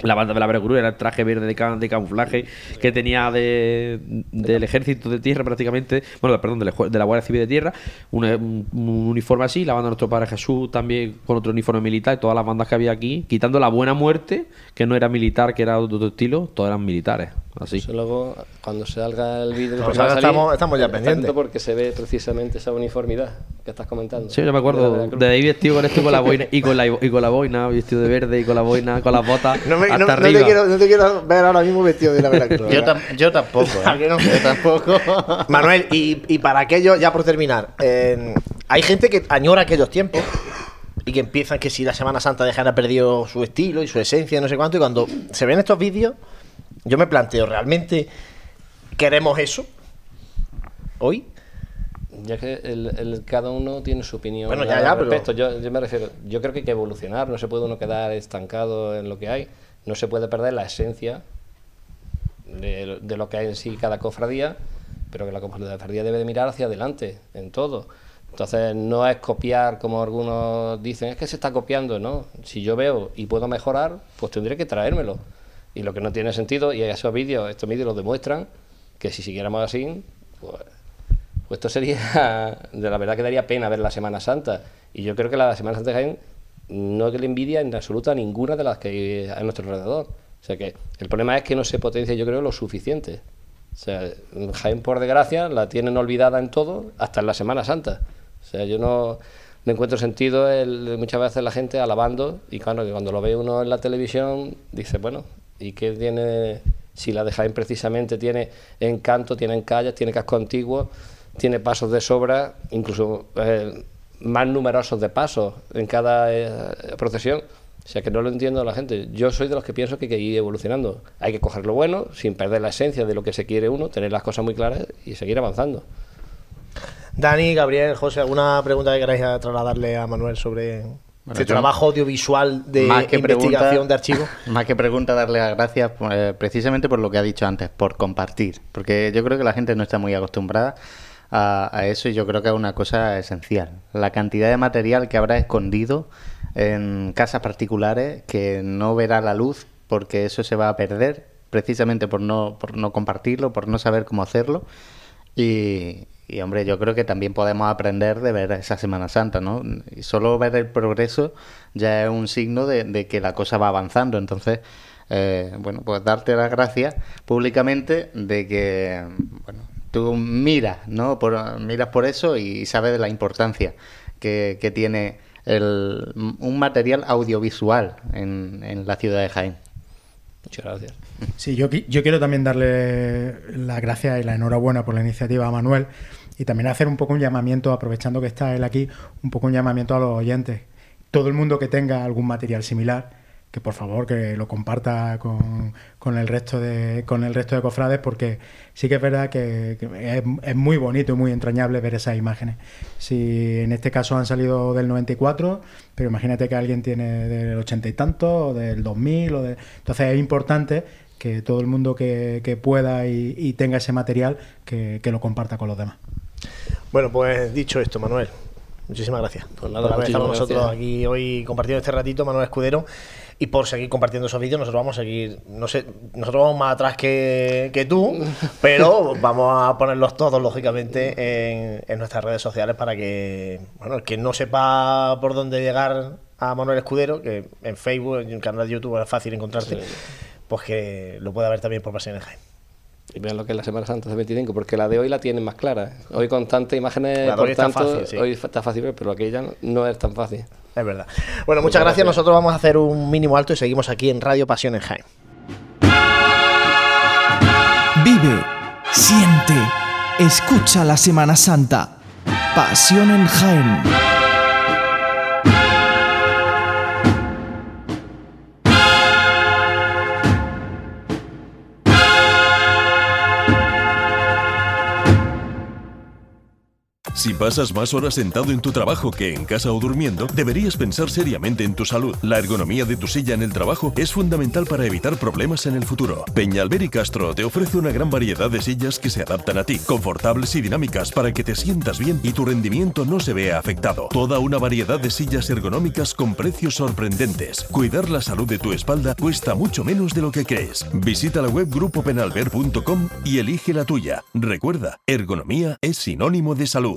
La banda de la Veracruz era el traje verde de, de camuflaje que tenía de, del ejército de tierra prácticamente, bueno, perdón, del eju- de la Guardia Civil de Tierra, un uniforme así, la banda de nuestro Padre Jesús también con otro uniforme militar, y todas las bandas que había aquí, quitando la Buena Muerte, que no era militar, que era de otro estilo, todas eran militares, así. Eso luego, cuando salga el vídeo, No, pues estamos- estamos ya pendientes. porque se ve precisamente esa uniformidad que estás comentando. Sí, yo me acuerdo de ahí vestido con esto y con la boina, y con la, y con la boina, vestido de verde y con la boina, con las botas No, me- hasta no- no arriba. te quiero, no te quiero ver ahora mismo vestido de la Veracruz. Yo, tam- yo tampoco, ¿eh? ¿A que no? Yo tampoco. Manuel, y, y para aquello, ya por terminar, eh, hay gente que añora aquellos tiempos y que empiezan que si la Semana Santa dejara perdido su estilo y su esencia, no sé cuánto, y cuando se ven estos vídeos, yo me planteo, ¿realmente queremos eso? ¿Hoy? Ya que el, el- cada uno tiene su opinión Bueno, ya, al ya, pero- respecto. Yo, yo me refiero, yo creo que hay que evolucionar, no se puede uno quedar estancado en lo que hay, no se puede perder la esencia de, de lo que hay en sí cada cofradía, pero que la cofradía debe de mirar hacia adelante en todo. Entonces no es copiar como algunos dicen, es que se está copiando, ¿no? Si yo veo y puedo mejorar, pues tendré que traérmelo. Y lo que no tiene sentido, y esos vídeos, estos vídeos lo demuestran, que si siguiéramos así, pues pues esto sería, de la verdad que daría pena ver la Semana Santa. Y yo creo que la Semana Santa de Jaén no que le envidia en absoluta ninguna de las que hay a nuestro alrededor. O sea que el problema es que no se potencia, yo creo, lo suficiente. O sea, Jaén, por desgracia, la tienen olvidada en todo, hasta en la Semana Santa. O sea, yo no, no encuentro sentido el, muchas veces la gente alabando, y claro, que cuando lo ve uno en la televisión, dice, bueno, ¿y qué tiene? Si la de Jaén precisamente tiene encanto, tiene calles, tiene casco antiguo, tiene pasos de sobra, incluso eh, más numerosos de pasos en cada eh, procesión. O sea que no lo entiendo la gente. Yo soy de los que pienso que hay que ir evolucionando. Hay que coger lo bueno sin perder la esencia de lo que se quiere uno, tener las cosas muy claras y seguir avanzando. Dani, Gabriel, José, ¿alguna pregunta que queráis trasladarle a Manuel sobre yo- trabajo audiovisual de Más que investigación pregunta- de archivo? Más que pregunta, darle las gracias eh, precisamente por lo que ha dicho antes, por compartir. Porque yo creo que la gente no está muy acostumbrada a, a eso y yo creo que es una cosa esencial. La cantidad de material que habrá escondido en casas particulares que no verá la luz porque eso se va a perder precisamente por no, por no compartirlo, por no saber cómo hacerlo. Y, y, hombre, yo creo que también podemos aprender de ver esa Semana Santa, ¿no? Y solo ver el progreso ya es un signo de, que la cosa va avanzando. Entonces, eh, bueno, pues darte las gracias públicamente de que, bueno, tú miras, ¿no? Por, miras por eso y sabes de la importancia que, que tiene el, un material audiovisual en, en la ciudad de Jaén. Muchas gracias. Sí, yo, yo quiero también darle las gracias y la enhorabuena por la iniciativa a Manuel y también hacer un poco un llamamiento, aprovechando que está él aquí, un poco un llamamiento a los oyentes. Todo el mundo que tenga algún material similar, que por favor que lo comparta con, con el resto de con el resto de cofrades porque sí que es verdad que, que es, es muy bonito y muy entrañable ver esas imágenes. Si en este caso han salido del 94, pero imagínate que alguien tiene del 80 y tanto, o del 2000, o de... entonces es importante que todo el mundo que, que pueda y, y tenga ese material que, que lo comparta con los demás. Bueno, pues dicho esto, Manuel, muchísimas gracias Pues nada, por haber estado con nosotros gracias. aquí hoy compartiendo este ratito, Manuel Escudero, y por seguir compartiendo esos vídeos. Nosotros vamos a seguir, no sé, nosotros vamos más atrás que, que tú, pero vamos a ponerlos todos, lógicamente, en, en nuestras redes sociales para que, bueno, el que no sepa por dónde llegar a Manuel Escudero, que en Facebook, en el canal de YouTube es fácil encontrarte, pues que lo pueda ver también por Pasión en Jaén. Y vean lo que es la Semana Santa de 25, porque la de hoy la tienen más clara. Hoy con tantas imágenes, La por hoy está tanto, fácil, sí. hoy está fácil ver, pero aquella no, no es tan fácil. Es verdad. Bueno, muchas gracias. Nosotros vamos a hacer un mínimo alto y seguimos aquí en Radio Pasión en Jaén. Vive, siente, escucha la Semana Santa. Pasión en Jaén. Si pasas más horas sentado en tu trabajo que en casa o durmiendo, deberías pensar seriamente en tu salud. La ergonomía de tu silla en el trabajo es fundamental para evitar problemas en el futuro. Peñalver y Castro te ofrece una gran variedad de sillas que se adaptan a ti, confortables y dinámicas para que te sientas bien y tu rendimiento no se vea afectado. Toda una variedad de sillas ergonómicas con precios sorprendentes. Cuidar la salud de tu espalda cuesta mucho menos de lo que crees. Visita la web grupopenalver.com y elige la tuya. Recuerda, ergonomía es sinónimo de salud.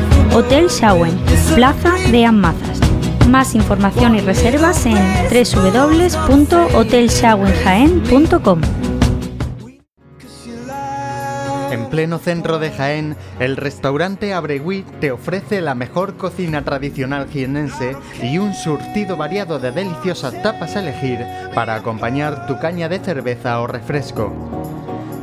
Hotel Shawen, Plaza de Amazas. Más información y reservas en www.hotelshawenjaen.com. En pleno centro de Jaén, el restaurante Abregui te ofrece la mejor cocina tradicional jienense y un surtido variado de deliciosas tapas a elegir para acompañar tu caña de cerveza o refresco.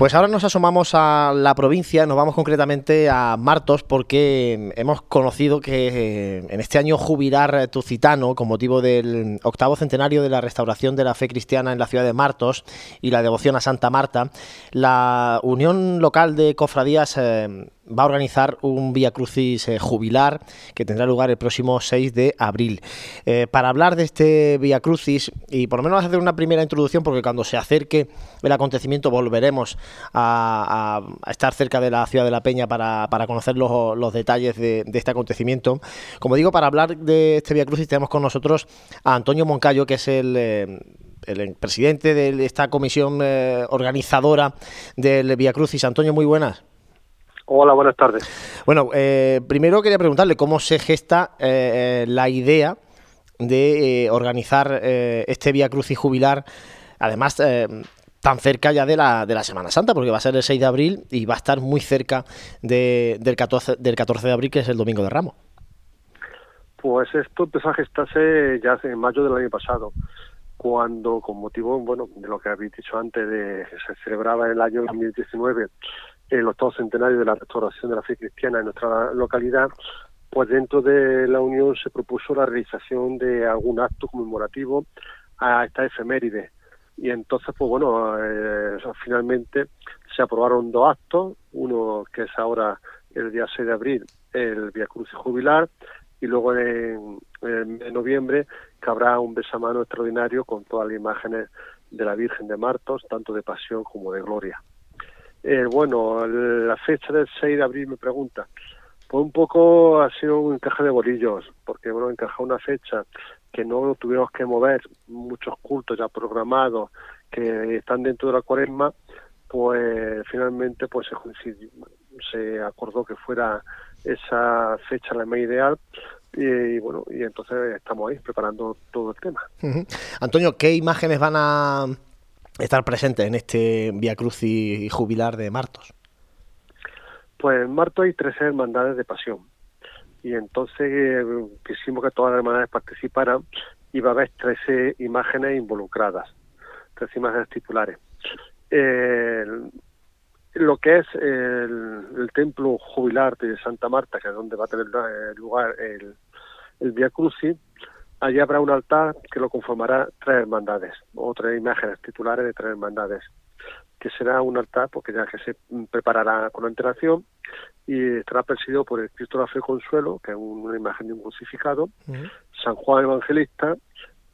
Pues ahora nos asomamos a la provincia, nos vamos concretamente a Martos porque hemos conocido que eh, en este año jubilar Tucitano, con motivo del octavo centenario de la restauración de la fe cristiana en la ciudad de Martos y la devoción a Santa Marta, la Unión Local de Cofradías eh, va a organizar un Vía Crucis eh, jubilar que tendrá lugar el próximo 6 de abril. Eh, para hablar de este Vía Crucis, y por lo menos hacer una primera introducción, porque cuando se acerque el acontecimiento volveremos a, estar cerca de la ciudad de La Peña para, conocer los, detalles de, este acontecimiento. Como digo, para hablar de este Vía Crucis tenemos con nosotros a Antonio Moncayo, que es el... eh, el presidente de esta comisión organizadora del Vía Crucis. Antonio, muy buenas. Hola, buenas tardes. Bueno, eh, primero quería preguntarle cómo se gesta eh, eh, la idea de eh, organizar eh, este Vía Crucis jubilar, además tan cerca ya de la, de la Semana Santa, porque va a ser el 6 de abril y va a estar muy cerca de- del, 14, del 14 de abril, que es el Domingo de Ramos. Pues esto empezó a gestarse ya en mayo del año pasado, cuando con motivo, bueno, de lo que habéis dicho antes, de se celebraba en el año 2019 el octavo centenario de la restauración de la fe cristiana en nuestra localidad, pues dentro de la Unión se propuso la realización de algún acto conmemorativo a esta efeméride. Y entonces, pues bueno, eh, finalmente se aprobaron dos actos, uno que es ahora el día 6 de abril, el Via Cruz Jubilar, y luego en, en, noviembre que habrá un besamano extraordinario con todas las imágenes de la Virgen de Martos, tanto de pasión como de gloria. Eh, bueno, la fecha del 6 de abril me pregunta. Pues un poco ha sido un encaje de bolillos, porque bueno, encaja una fecha que no tuvimos que mover, muchos cultos ya programados que están dentro de la cuaresma, pues finalmente pues se, se acordó que fuera esa fecha la más ideal y, bueno, y entonces estamos ahí preparando todo el tema. Antonio, ¿qué imágenes van a estar presentes en este Via Crucis jubilar de Martos? Pues en Martos hay tres hermandades de pasión y entonces eh, quisimos que todas las hermandades participaran y va a haber 13 imágenes involucradas, 13 imágenes titulares. Eh, lo que es el, templo jubilar de Santa Marta, que es donde va a tener lugar el, el Via Crucis, allí habrá un altar que lo conformará tres hermandades, o tres imágenes titulares de tres hermandades, que será un altar porque ya que se preparará con antelación y estará presidido por el Cristo de la Fe Consuelo, que es una imagen de un crucificado, San Juan Evangelista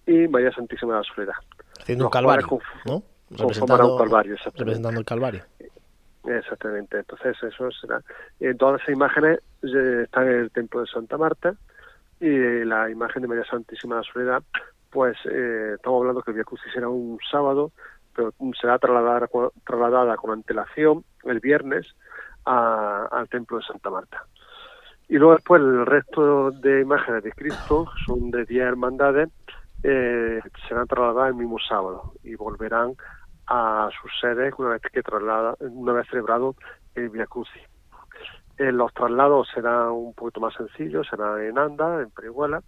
y María Santísima de la Soledad. Haciendo un calvario, ¿no? Representando, un calvario, representando el calvario. Exactamente, entonces eso será. En todas esas imágenes eh, están en el templo de Santa Marta y la imagen de María Santísima de la Soledad, pues eh, estamos hablando que el Via Crucis será un sábado, pero será trasladada, con antelación el viernes al templo de Santa Marta. Y luego después el resto de imágenes de Cristo, son de 10 hermandades, eh, serán trasladadas el mismo sábado y volverán a sus sedes una vez que traslada, una vez celebrado el Via Crucis. Eh, los traslados serán un poquito más sencillos, serán en Anda, en Perihuela,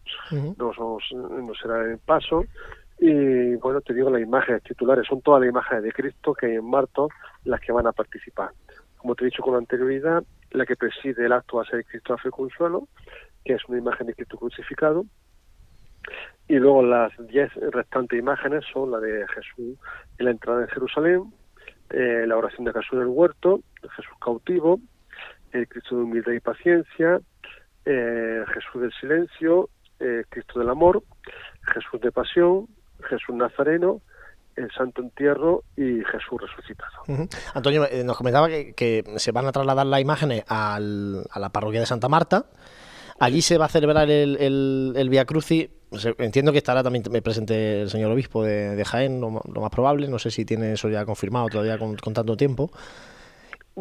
no, no será en Paso. Y bueno, te digo, las imágenes titulares son todas las imágenes de Cristo que hay en Marto las que van a participar. Como te he dicho con anterioridad, la que preside el acto va a ser Cristo de Consuelo, que es una imagen de Cristo crucificado. Y luego las diez restantes imágenes son la de Jesús en la entrada en Jerusalén, eh, la oración de Jesús en el huerto, Jesús cautivo, el Cristo de humildad y paciencia, eh, Jesús del silencio, eh, Cristo del amor, Jesús de pasión, Jesús nazareno, el Santo Entierro y Jesús resucitado. Antonio, eh, nos comentaba que, se van a trasladar las imágenes al, a la parroquia de Santa Marta. Allí se va a celebrar el, el, Via Crucis. Entiendo que estará también presente el señor obispo de, Jaén, lo, más probable. No sé si tiene eso ya confirmado todavía con tanto tiempo.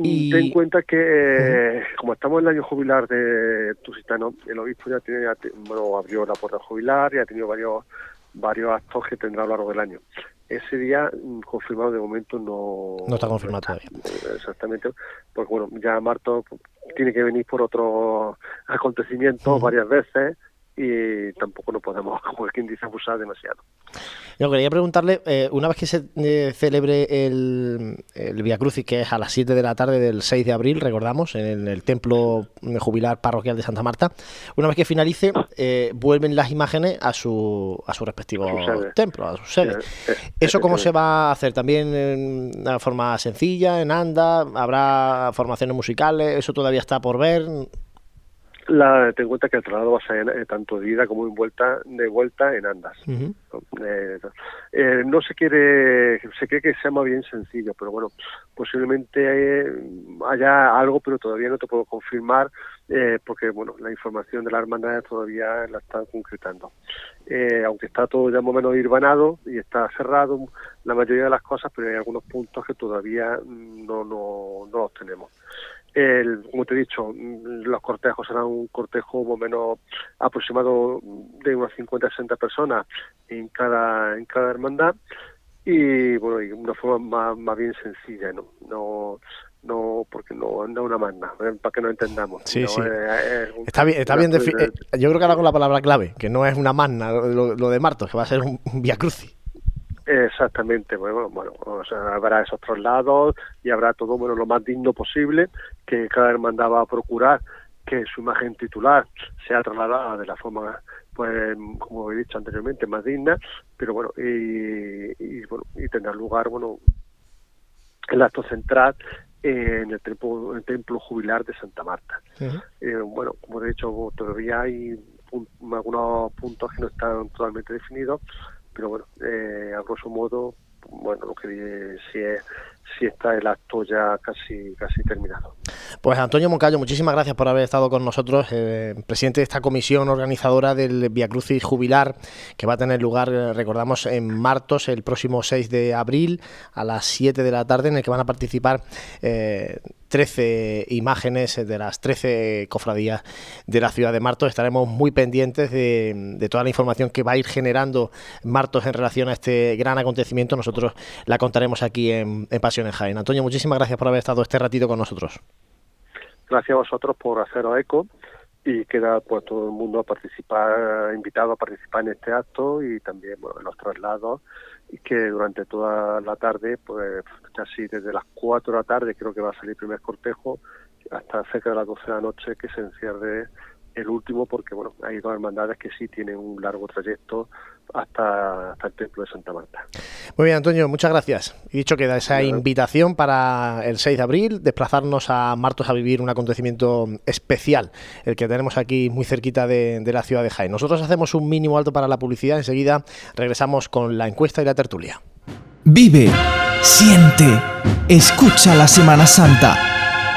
Y... Ten en cuenta que, como estamos en el año jubilar de Tusitano, el obispo ya tiene, bueno, abrió la puerta jubilar y ha tenido varios varios actos que tendrá a lo largo del año. Ese día mm, confirmado de momento no... No está confirmado todavía. Exactamente, porque bueno, ya Marto tiene que venir por otros acontecimientos varias veces y tampoco no podemos, como quien dice, abusar demasiado. Yo quería preguntarle, eh, una vez que se eh, celebre el, el Via Crucis, que es a las 7 de la tarde del 6 de abril, recordamos, en el, templo jubilar parroquial de Santa Marta, una vez que finalice, eh, vuelven las imágenes a su, a su respectivo templo, a su sede. ¿Eso cómo se va a hacer? ¿También en una forma sencilla, en anda? ¿Habrá formaciones musicales? ¿Eso todavía está por ver? La, ten en cuenta que el traslado va a ser eh, tanto de ida como en vuelta, de vuelta en andas. Eh, eh, no se quiere, se cree que sea más bien sencillo, pero bueno, posiblemente haya algo, pero todavía no te puedo confirmar, porque bueno, la información de la hermandad todavía la están concretando. aunque está todo ya más o menos irbanado y está cerrado la mayoría de las cosas, pero hay algunos puntos que todavía no, no, no los tenemos. El, como te he dicho, los cortejos serán un cortejo más o menos aproximado de unas 50 60 personas en cada, en cada hermandad y bueno, y una forma más, bien sencilla, ¿no? No, no porque no, no una magna, ¿eh? para que no entendamos. Sí, sí. está bien, está bien eh, Yo creo que ahora con la palabra clave, que no es una magna lo, de Martos, que va a ser un, un via crucis. Exactamente, bueno, bueno o sea, habrá esos traslados y habrá todo bueno lo más digno posible, que cada hermandad va a procurar que su imagen titular sea trasladada de la forma pues como he dicho anteriormente, más digna, pero bueno, y, y bueno, y tendrá lugar, bueno, el acto central en el templo, el templo jubilar de Santa Marta. Eh, bueno, como he dicho, todavía hay pun- algunos puntos que no están totalmente definidos, pero bueno, eh, a grosso modo, bueno, lo que si es si está el acto ya casi casi terminado. Pues Antonio Moncayo, muchísimas gracias por haber estado con nosotros, eh, presidente de esta comisión organizadora del Via Crucis Jubilar, que va a tener lugar, eh, recordamos, en Martos el próximo 6 de abril a las 7 de la tarde, en el que van a participar eh, 13 imágenes de las 13 cofradías de la ciudad de Martos. Estaremos muy pendientes de, de toda la información que va a ir generando Martos en relación a este gran acontecimiento. Nosotros la contaremos aquí en, en Antonio, muchísimas gracias por haber estado este ratito con nosotros. Gracias a vosotros por haceros eco y queda pues todo el mundo a participar, invitado a participar en este acto y también en los traslados y que durante toda la tarde, pues casi desde las 4 de la tarde creo que va a salir el primer cortejo hasta cerca de las 12 de la noche que se encierre el último porque bueno hay dos hermandades que sí tienen un largo trayecto hasta, hasta el templo de Santa Marta. Muy bien, Antonio, muchas gracias. Y dicho queda esa invitación para el 6 de abril, desplazarnos a Martos a vivir un acontecimiento especial, el que tenemos aquí muy cerquita de, de la ciudad de Jaén. Nosotros hacemos un mínimo alto para la publicidad, enseguida regresamos con la encuesta y la tertulia. Vive, siente, escucha la Semana Santa.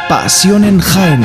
Pasión en Jaén.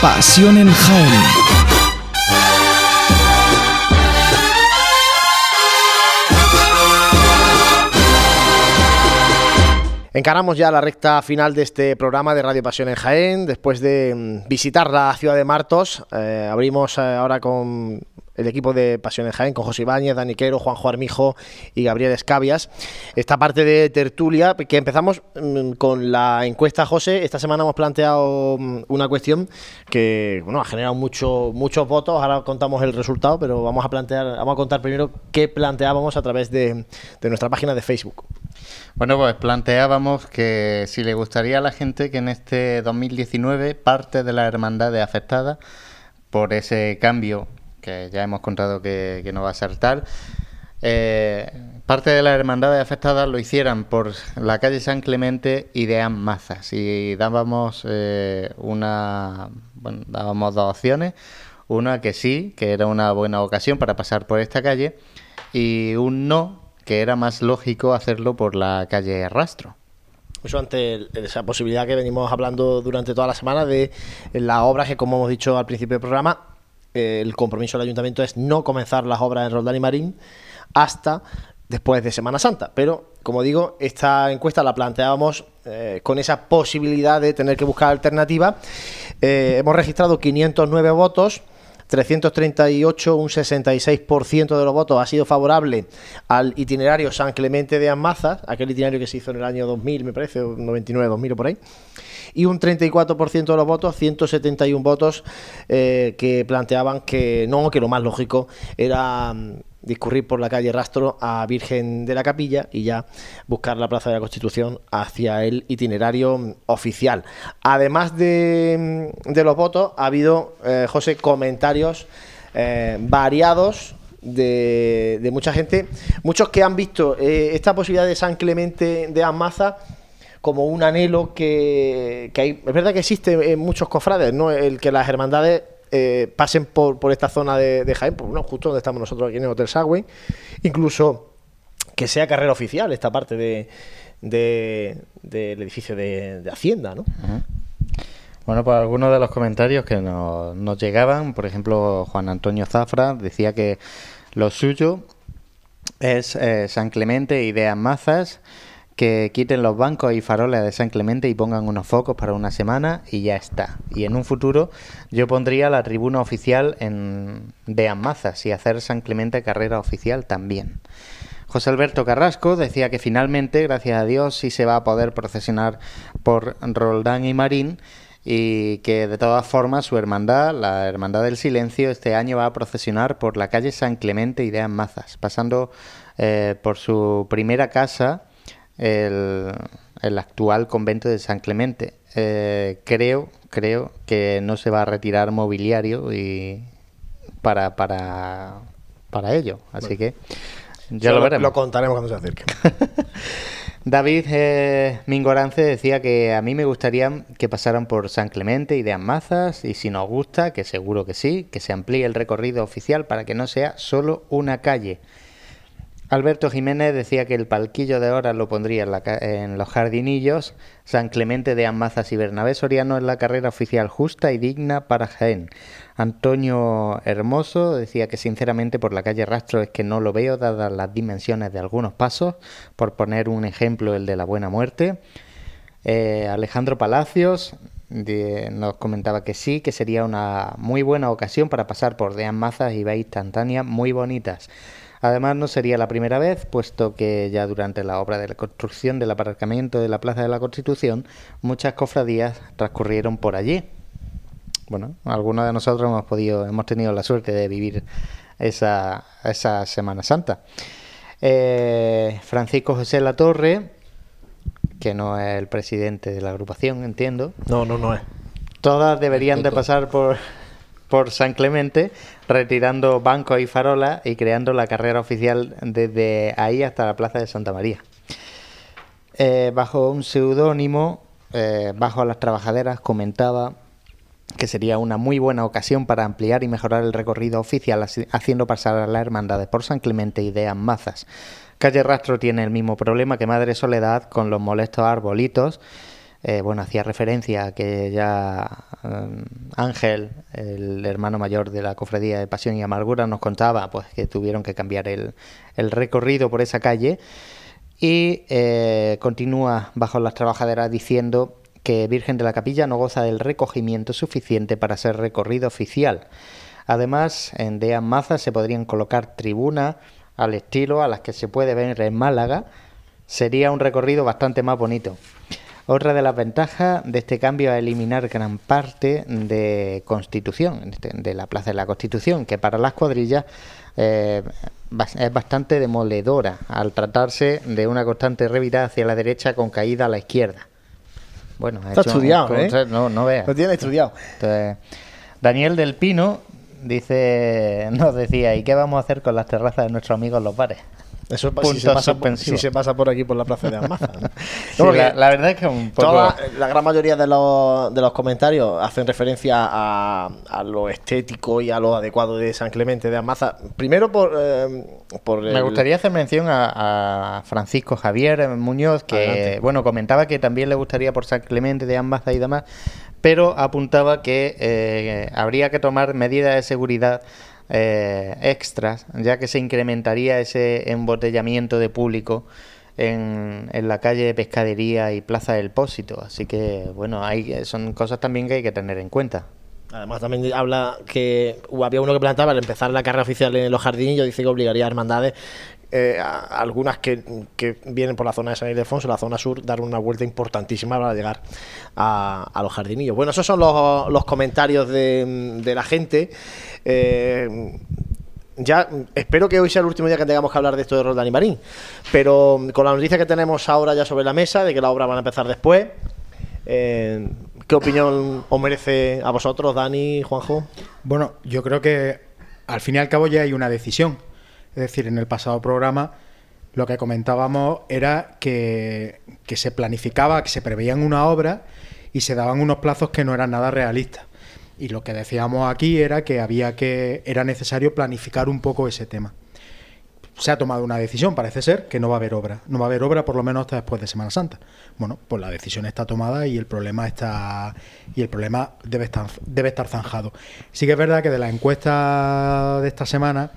Pasión en Jaén. Encaramos ya la recta final de este programa de Radio Pasión en Jaén. Después de mm, visitar la ciudad de Martos, eh, abrimos eh, ahora con el equipo de Pasión en Jaén, con José Ibáñez, Dani Quero, Juanjo Armijo y Gabriel Escabias. Esta parte de tertulia, que empezamos mm, con la encuesta, José. Esta semana hemos planteado mm, una cuestión que bueno, ha generado mucho, muchos votos. Ahora contamos el resultado, pero vamos a plantear, vamos a contar primero qué planteábamos a través de, de nuestra página de Facebook. Bueno, pues planteábamos que si le gustaría a la gente que en este 2019 parte de la hermandad afectada por ese cambio que ya hemos contado que, que no va a ser tal, eh, parte de las hermandades afectadas lo hicieran por la calle San Clemente y de Mazas y dábamos eh, una bueno, dábamos dos opciones. Una que sí que era una buena ocasión para pasar por esta calle y un no que era más lógico hacerlo por la calle Rastro. Eso ante el- esa posibilidad que venimos hablando durante toda la semana de las obras que, como hemos dicho al principio del programa, el compromiso del ayuntamiento es no comenzar las obras en Roldán y Marín hasta después de Semana Santa. Pero, como digo, esta encuesta la planteábamos eh, con esa posibilidad de tener que buscar alternativas. Eh, hemos registrado 509 votos. 338, un 66% de los votos ha sido favorable al itinerario San Clemente de Amazas, aquel itinerario que se hizo en el año 2000, me parece, o 99, 2000 o por ahí. Y un 34% de los votos, 171 votos, eh, que planteaban que no, que lo más lógico era mm, discurrir por la calle Rastro a Virgen de la Capilla y ya buscar la Plaza de la Constitución hacia el itinerario mm, oficial. Además de, mm, de los votos, ha habido, eh, José, comentarios eh, variados de, de mucha gente, muchos que han visto eh, esta posibilidad de San Clemente de Amaza como un anhelo que, que hay, es verdad que existe en muchos cofrades, ¿no? El que las hermandades eh, pasen por, por esta zona de, de Jaén, pues, bueno, justo donde estamos nosotros aquí en el Hotel Sagüey, incluso que sea carrera oficial esta parte de, de- del edificio de, de Hacienda, ¿no? Bueno, pues algunos de los comentarios que nos, nos llegaban, por ejemplo, Juan Antonio Zafra decía que lo suyo es eh, San Clemente y de Mazas, que quiten los bancos y faroles de San Clemente y pongan unos focos para una semana y ya está. Y en un futuro yo pondría la tribuna oficial en, de Amazas y hacer San Clemente carrera oficial también. José Alberto Carrasco decía que finalmente, gracias a Dios, sí se va a poder procesionar por Roldán y Marín y que de todas formas su hermandad, la Hermandad del Silencio, este año va a procesionar por la calle San Clemente y de Amazas, pasando eh, por su primera casa, el, el actual convento de San Clemente. Eh, creo, creo que no se va a retirar mobiliario y para, para, para ello. Así que ya lo veremos. Lo contaremos cuando se acerque. David eh, Mingorance decía que a mí me gustaría que pasaran por San Clemente y de Amazas y si nos gusta, que seguro que sí, que se amplíe el recorrido oficial para que no sea solo una calle. Alberto Jiménez decía que el palquillo de horas lo pondría en, la en los jardinillos, San Clemente de Amazas y Bernabé Soriano en la carrera oficial justa y digna para Jaén. Antonio Hermoso decía que sinceramente por la calle Rastro es que no lo veo dadas las dimensiones de algunos pasos, por poner un ejemplo el de la Buena Muerte. Eh, Alejandro Palacios de- nos comentaba que sí, que sería una muy buena ocasión para pasar por de Amazas y ver instantáneas muy bonitas. Además, no sería la primera vez, puesto que ya durante la obra de la construcción del aparcamiento de la Plaza de la Constitución, muchas cofradías transcurrieron por allí. Bueno, algunos de nosotros hemos podido, hemos tenido la suerte de vivir esa, esa Semana Santa. Eh, Francisco José Latorre, que no es el presidente de la agrupación, entiendo. No, no, no es. Todas deberían de pasar por, por San Clemente, retirando bancos y farolas y creando la carrera oficial desde ahí hasta la Plaza de Santa María. Eh, bajo un seudónimo, eh, bajo las trabajaderas, comentaba que sería una muy buena ocasión para ampliar y mejorar el recorrido oficial, haciendo pasar a las hermandades por San Clemente y de Amazas. Calle Rastro tiene el mismo problema que Madre Soledad con los molestos arbolitos. Eh, bueno, hacía referencia a que ya eh, Ángel, el hermano mayor de la Cofradía de Pasión y Amargura, nos contaba pues que tuvieron que cambiar el, el recorrido por esa calle. Y eh, continúa bajo las trabajaderas diciendo que Virgen de la Capilla no goza del recogimiento suficiente para ser recorrido oficial. Además, en De Maza se podrían colocar tribunas al estilo a las que se puede ver en Málaga. Sería un recorrido bastante más bonito. Otra de las ventajas de este cambio es eliminar gran parte de Constitución, este, de la Plaza de la Constitución, que para las cuadrillas eh, es bastante demoledora al tratarse de una constante revirada hacia la derecha con caída a la izquierda. Bueno, ha Está hecho estudiado, ¿eh? No, no veas. Lo tiene estudiado. Entonces, Daniel del Pino dice, nos decía, ¿y qué vamos a hacer con las terrazas de nuestros amigos los bares? Eso es si, se pasa, por- si se pasa por aquí por la plaza de Almaza. ¿no? Sí, porque la, la verdad es que un poco... toda- la gran mayoría de los, de los comentarios hacen referencia a, a lo estético y a lo adecuado de San Clemente de Almaza. Primero por, eh, por Me gustaría hacer mención a, a Francisco Javier Muñoz, que Adelante. bueno comentaba que también le gustaría por San Clemente de Ambaza y demás, pero apuntaba que eh, habría que tomar medidas de seguridad eh, extras, ya que se incrementaría ese embotellamiento de público en, en la calle de Pescadería y Plaza del Pósito. Así que bueno, hay, son cosas también que hay que tener en cuenta. Además también habla que había uno que planteaba al empezar la carrera oficial en los jardinillos, dice que obligaría a hermandades, eh, algunas que, vienen por la zona de San Ildefonso, la zona sur, dar una vuelta importantísima para llegar a, los jardinillos. Bueno, esos son los, comentarios de, la gente. Eh, ya espero que hoy sea el último día que tengamos que hablar de esto de Roldán y Marín, pero con la noticia que tenemos ahora ya sobre la mesa, de que la obra van a empezar después, eh, ¿qué opinión os merece a vosotros, Dani, Juanjo? Bueno, yo creo que al fin y al cabo ya hay una decisión. Es decir, en el pasado programa lo que comentábamos era que, se planificaba, que se preveían una obra y se daban unos plazos que no eran nada realistas. Y lo que decíamos aquí era que había que era necesario planificar un poco ese tema. Se ha tomado una decisión, parece ser, que no va a haber obra. No va a haber obra por lo menos hasta después de Semana Santa. Bueno, pues la decisión está tomada y el problema está y el problema debe estar debe estar zanjado. Sí que es verdad que de la encuesta de esta semana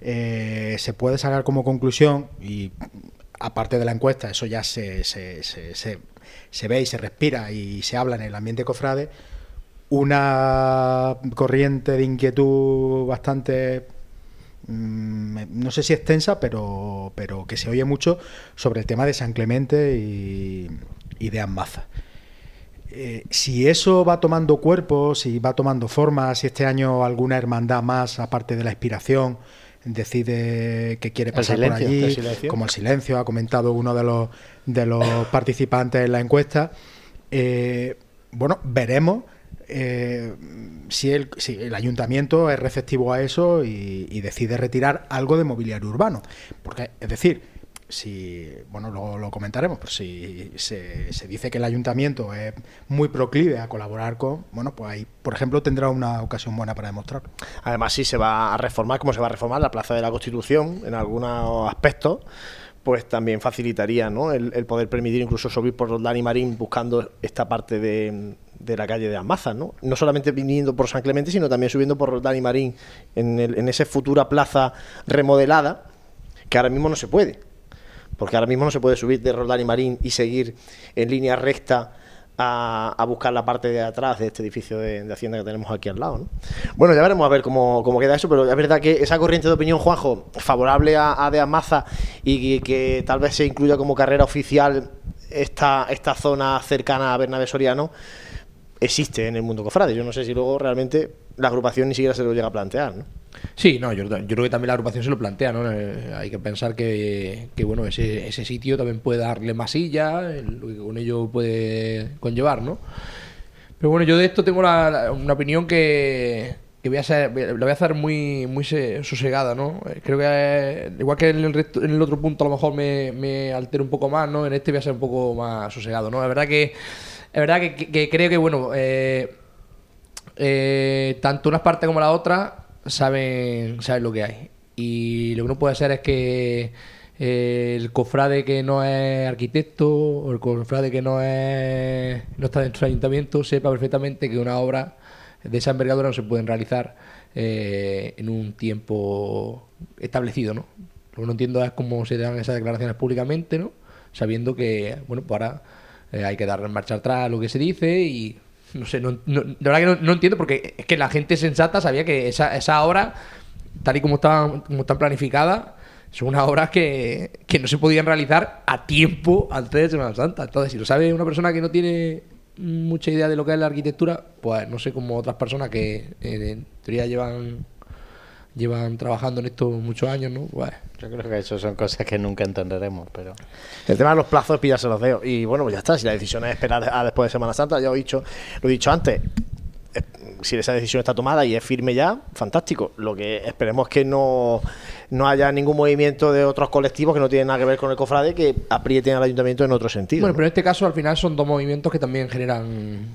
eh, se puede sacar como conclusión y aparte de la encuesta, eso ya se, se, se, ve y se respira y se habla en el ambiente cofrade, una corriente de inquietud bastante mm, no sé si extensa, pero, pero que se oye mucho sobre el tema de San Clemente y, y de Ambaza. Eh, si eso va tomando cuerpo, si va tomando forma, si este año alguna hermandad más, aparte de la inspiración, decide que quiere pasar silencio, por allí, como el silencio, ha comentado uno de los, de los participantes en la encuesta, eh, bueno, veremos eh, si, el, si el ayuntamiento es receptivo a eso y, y decide retirar algo de mobiliario urbano. Porque, es decir, si, bueno, luego lo comentaremos, pero si se, se dice que el ayuntamiento es muy proclive a colaborar con, bueno, pues ahí, por ejemplo, tendrá una ocasión buena para demostrarlo. Además, si se va a reformar, como se va a reformar la Plaza de la Constitución en algunos aspectos, pues también facilitaría ¿no? el, el poder permitir incluso subir por Roldán y Marín buscando esta parte de, de la calle de Almazas, ¿no? No solamente viniendo por San Clemente, sino también subiendo por Roldán y Marín en, el, en esa futura plaza remodelada, que ahora mismo no se puede. Porque ahora mismo no se puede subir de Roldán y Marín y seguir en línea recta a, buscar la parte de atrás de este edificio de, Hacienda que tenemos aquí al lado. ¿no? Bueno, ya veremos a ver cómo, cómo queda eso, pero es verdad que esa corriente de opinión, Juanjo, favorable a, De Amaza y que, que tal vez se incluya como carrera oficial esta, esta zona cercana a Bernabé Soriano, existe en el mundo cofrade. Yo no sé si luego realmente la agrupación ni siquiera se lo llega a plantear. ¿no? Sí, no, yo, creo que también la agrupación se lo plantea, ¿no? Eh, hay que pensar que, que, bueno, ese, ese sitio también puede darle masilla, lo que con ello puede conllevar, ¿no? Pero bueno, yo de esto tengo la- una opinión que, que voy a ser, la voy a hacer muy, muy se- sosegada, ¿no? Eh, Creo que eh, igual que en el, resto- en el otro punto a lo mejor me, altero un poco más, ¿no? En este voy a ser un poco más sosegado, ¿no? La verdad que, es verdad que, creo que, bueno, eh, tanto una parte como la otra saben, saben lo que hay. Y lo que no puede ser es que eh, el cofrade que no es arquitecto o el cofrade que no es no está dentro del ayuntamiento sepa perfectamente que una obra de esa envergadura no se pueden realizar eh, en un tiempo establecido, ¿no? Lo que no entiendo es cómo se dan esas declaraciones públicamente, ¿no? Sabiendo que, bueno, pues ahora eh, hay que dar marcha atrás lo que se dice y no sé, no, de verdad que no, entiendo porque es que la gente sensata sabía que esa, esa obra, tal y como estaban, como están planificadas, son unas obras que, que no se podían realizar a tiempo antes de Semana Santa. Entonces, si lo sabe una persona que no tiene mucha idea de lo que es la arquitectura, pues no sé cómo otras personas que eh, en teoría llevan llevan trabajando en esto muchos años, ¿no? Yo creo que eso son cosas que nunca entenderemos, pero... El tema de los plazos es pillarse los dedos. Y bueno, pues ya está. Si la decisión es esperar a después de Semana Santa, ya lo he dicho, lo he dicho antes. Si esa decisión está tomada y es firme ya, fantástico. Lo que esperemos es que no, no haya ningún movimiento de otros colectivos que no tienen nada que ver con el cofrade que aprieten al ayuntamiento en otro sentido. Bueno, ¿no? pero en este caso al final son dos movimientos que también generan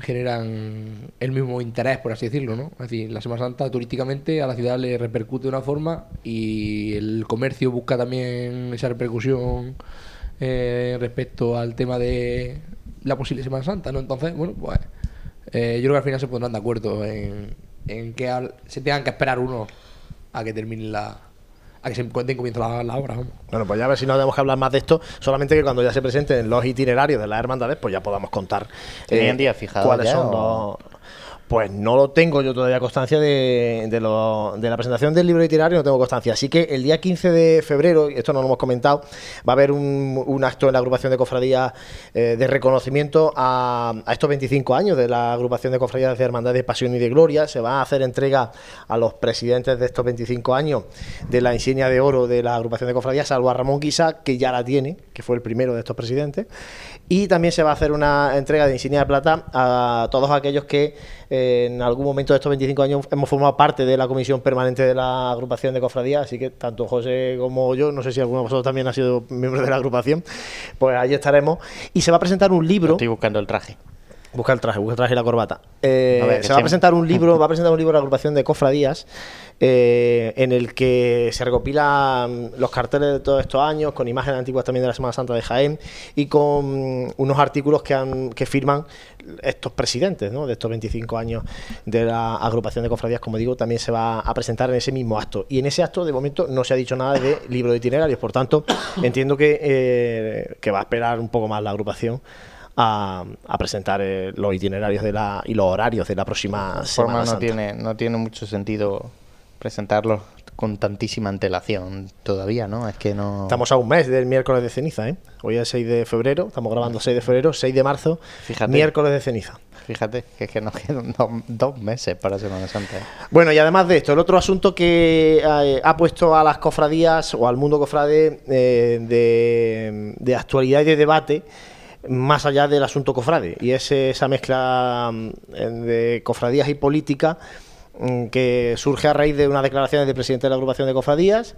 generan el mismo interés, por así decirlo, ¿no? Es decir, la Semana Santa turísticamente a la ciudad le repercute de una forma y el comercio busca también esa repercusión eh, respecto al tema de la posible Semana Santa, ¿no? Entonces, bueno, pues eh, yo creo que al final se pondrán de acuerdo en, en que al- se tengan que esperar uno a que termine la a que se den comienzo la, la obra, vamos. Bueno, pues ya a ver si no tenemos que hablar más de esto, solamente que cuando ya se presenten los itinerarios de las hermandades, pues ya podamos contar ¿Tenían días fijados cuáles ya son o- los... Pues no lo tengo yo todavía constancia de, de, lo- de la presentación del libro literario, no tengo constancia. Así que el día 15 de febrero, esto no lo hemos comentado, va a haber un, un acto en la agrupación de cofradías eh, de reconocimiento a, a estos 25 años de la agrupación de cofradías de Hermandad de Pasión y de Gloria. Se va a hacer entrega a los presidentes de estos 25 años de la insignia de oro de la agrupación de cofradías, salvo a Ramón Guisa, que ya la tiene, que fue el primero de estos presidentes. Y también se va a hacer una entrega de insignia de plata a todos aquellos que eh, en algún momento de estos 25 años hemos formado parte de la comisión permanente de la agrupación de cofradías, así que tanto José como yo, no sé si alguno de vosotros también ha sido miembro de la agrupación, pues ahí estaremos. Y se va a presentar un libro. Estoy buscando el traje. Busca el traje, busca el traje y la corbata. Eh, A ver, se va a presentar un libro, va a presentar un libro de la agrupación de cofradías eh, en el que se recopilan los carteles de todos estos años, con imágenes antiguas también de la Semana Santa de Jaén y con unos artículos que, han, que firman estos presidentes ¿no? de estos 25 años de la agrupación de cofradías, como digo, también se va a presentar en ese mismo acto. Y en ese acto, de momento, no se ha dicho nada de libro de itinerarios, por tanto, entiendo que, eh, que va a esperar un poco más la agrupación. A, a presentar eh, los itinerarios de la, y los horarios de la próxima De Semana forma no Santa. tiene, no tiene mucho sentido presentarlos con tantísima antelación todavía, ¿no? Es que no... Estamos a un mes del miércoles de ceniza, ¿eh? Hoy es 6 de febrero, estamos grabando 6 de febrero, 6 de marzo, Fíjate. miércoles de ceniza. Fíjate, que es que nos quedan dos, dos meses para Semana Santa. ¿eh? Bueno, y además de esto, el otro asunto que eh, ha puesto a las cofradías o al mundo cofrade eh, de, de actualidad y de debate, más allá del asunto cofrade, y es esa mezcla mm, de cofradías y política mm, que surge a raíz de unas declaraciones del presidente de la agrupación de cofradías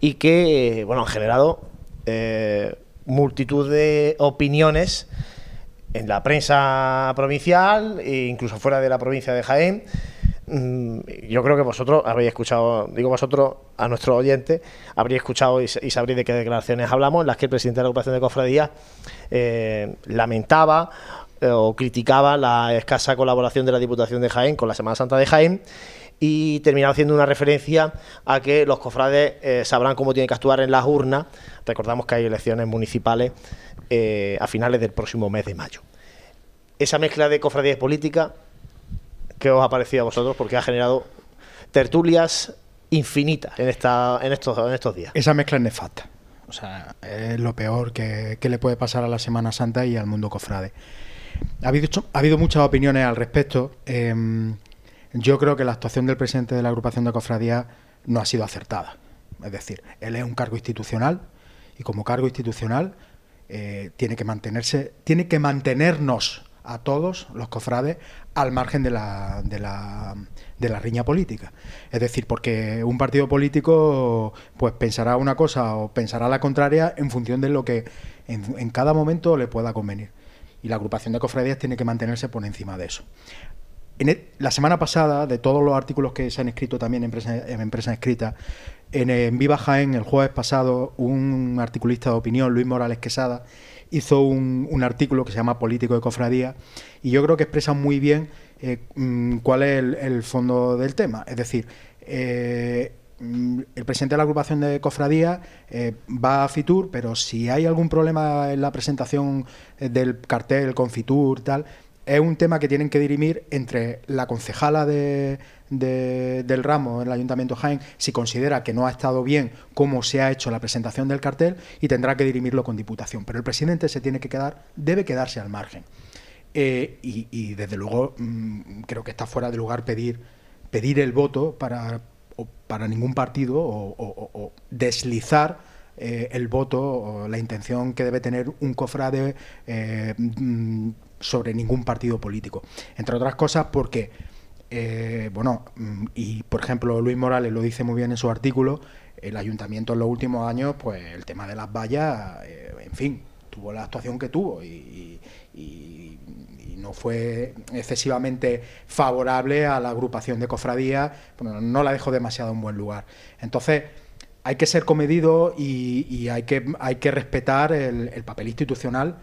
y que, bueno, han generado eh, multitud de opiniones en la prensa provincial e incluso fuera de la provincia de Jaén. Mm, Yo creo que vosotros habréis escuchado, digo vosotros, a nuestros oyentes, habréis escuchado y, sa- y sabréis de qué declaraciones hablamos, en las que el presidente de la agrupación de cofradías eh, lamentaba eh, o criticaba la escasa colaboración de la Diputación de Jaén con la Semana Santa de Jaén y terminaba haciendo una referencia a que los cofrades eh, sabrán cómo tienen que actuar en las urnas. Recordamos que hay elecciones municipales a finales del próximo mes de mayo. Esa mezcla de cofradías y política, ¿qué os ha parecido a vosotros? Porque ha generado tertulias infinitas en, esta, en, estos, en estos días. Esa mezcla es nefasta. O sea, es lo peor que, le puede pasar a la Semana Santa y al mundo cofrade. Ha habido, ha habido muchas opiniones al respecto. Em, yo creo que la actuación del presidente de la agrupación de cofradías no ha sido acertada. Es decir, él es un cargo institucional y como cargo institucional eh, tiene que mantenerse, tiene que mantenernos a todos los cofrades al margen de la, de la, de la riña política. Es decir, porque un partido político pues pensará una cosa o pensará la contraria en función de lo que en, en cada momento le pueda convenir. Y la agrupación de cofradías tiene que mantenerse por encima de eso. En e- la semana pasada, de todos los artículos que se han escrito también en prensa, en escrita, en, en Viva Jaén, el jueves pasado, un articulista de opinión, Luis Morales Quesada, hizo un, artículo que se llama Político de Cofradía y yo creo que expresa muy bien eh, mm, cuál es el, fondo del tema. Es decir, eh, mm, el presidente de la agrupación de cofradía eh, va a Fitur, pero si hay algún problema en la presentación del cartel con Fitur, tal, es un tema que tienen que dirimir entre la concejala de, de- del ramo en el Ayuntamiento Jaén, si considera que no ha estado bien cómo se ha hecho la presentación del cartel, y tendrá que dirimirlo con Diputación. Pero el presidente se tiene que quedar, debe quedarse al margen. Eh, y, desde luego mm, creo que está fuera de lugar pedir, pedir el voto para, para ningún partido o deslizar eh, el voto o la intención que debe tener un cofrade eh, mm, sobre ningún partido político. Entre otras cosas porque, eh, bueno, mm, y por ejemplo Luis Morales lo dice muy bien en su artículo, el ayuntamiento en los últimos años, pues el tema de las vallas, eh, en fin, tuvo la actuación que tuvo y, no fue excesivamente favorable a la agrupación de cofradías, bueno, no la dejó demasiado en buen lugar. Entonces, hay que ser comedido y, hay, que, hay que respetar el papel institucional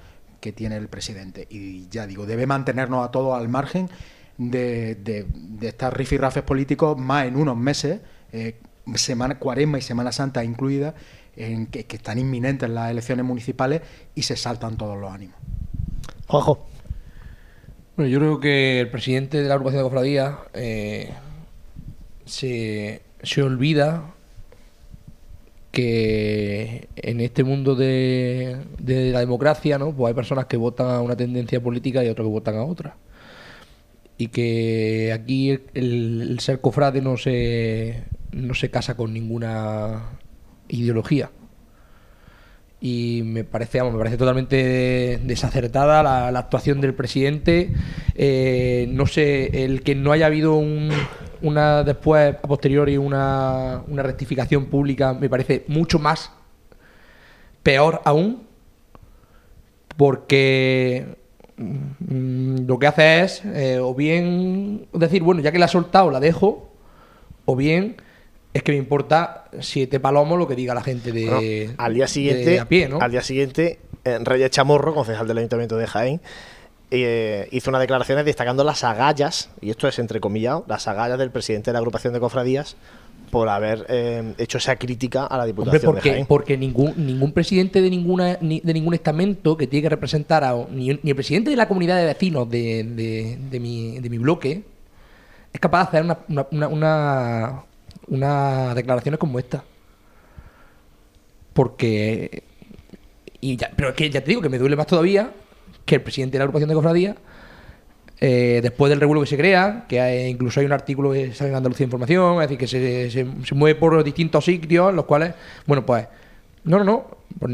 que tiene el presidente. Y ya digo, debe mantenernos a todos al margen de, de, de estas rifirrafes políticos más en unos meses, eh, semana Cuaresma y Semana Santa incluida, en que, que están inminentes las elecciones municipales y se saltan todos los ánimos. Juanjo. Bueno, yo creo que el presidente de la agrupación de cofradías eh, se, se olvida que en este mundo de, la democracia, ¿no? Pues hay personas que votan a una tendencia política y otras que votan a otra. Y que aquí el, el ser cofrade no se, no se casa con ninguna ideología. Y me parece, me parece totalmente desacertada la, la actuación del presidente. Eh, no sé, el que no haya habido un, una después, a posteriori, una, una rectificación pública, me parece mucho más peor aún. Porque mm, lo que hace es eh, o bien decir, bueno, ya que la he soltado, la dejo, o bien es que me importa siete palomos lo que diga la gente de, Bueno, al día de siguiente, a pie, ¿no? al día siguiente, eh, Reyes Chamorro, concejal del Ayuntamiento de Jaén, eh, hizo unas declaraciones destacando las agallas, y esto es entrecomillado, las agallas del presidente de la agrupación de cofradías por haber eh, hecho esa crítica a la Hombre, Diputación de porque, Jaén. porque ningún, ningún presidente de ninguna ni- de ningún estamento que tiene que representar a ni, ni el presidente de la comunidad de vecinos de, de- de mi, de mi bloque es capaz de hacer una, una, una, declaraciones como esta. Porque. Y ya, pero es que ya te digo que me duele más todavía que el presidente de la agrupación de cofradías eh, después del revuelo que se crea, que incluso hay un artículo que sale en Andalucía Información, es decir, que se, se, mueve por distintos sitios, los cuales, bueno, pues, no, no, no, pues,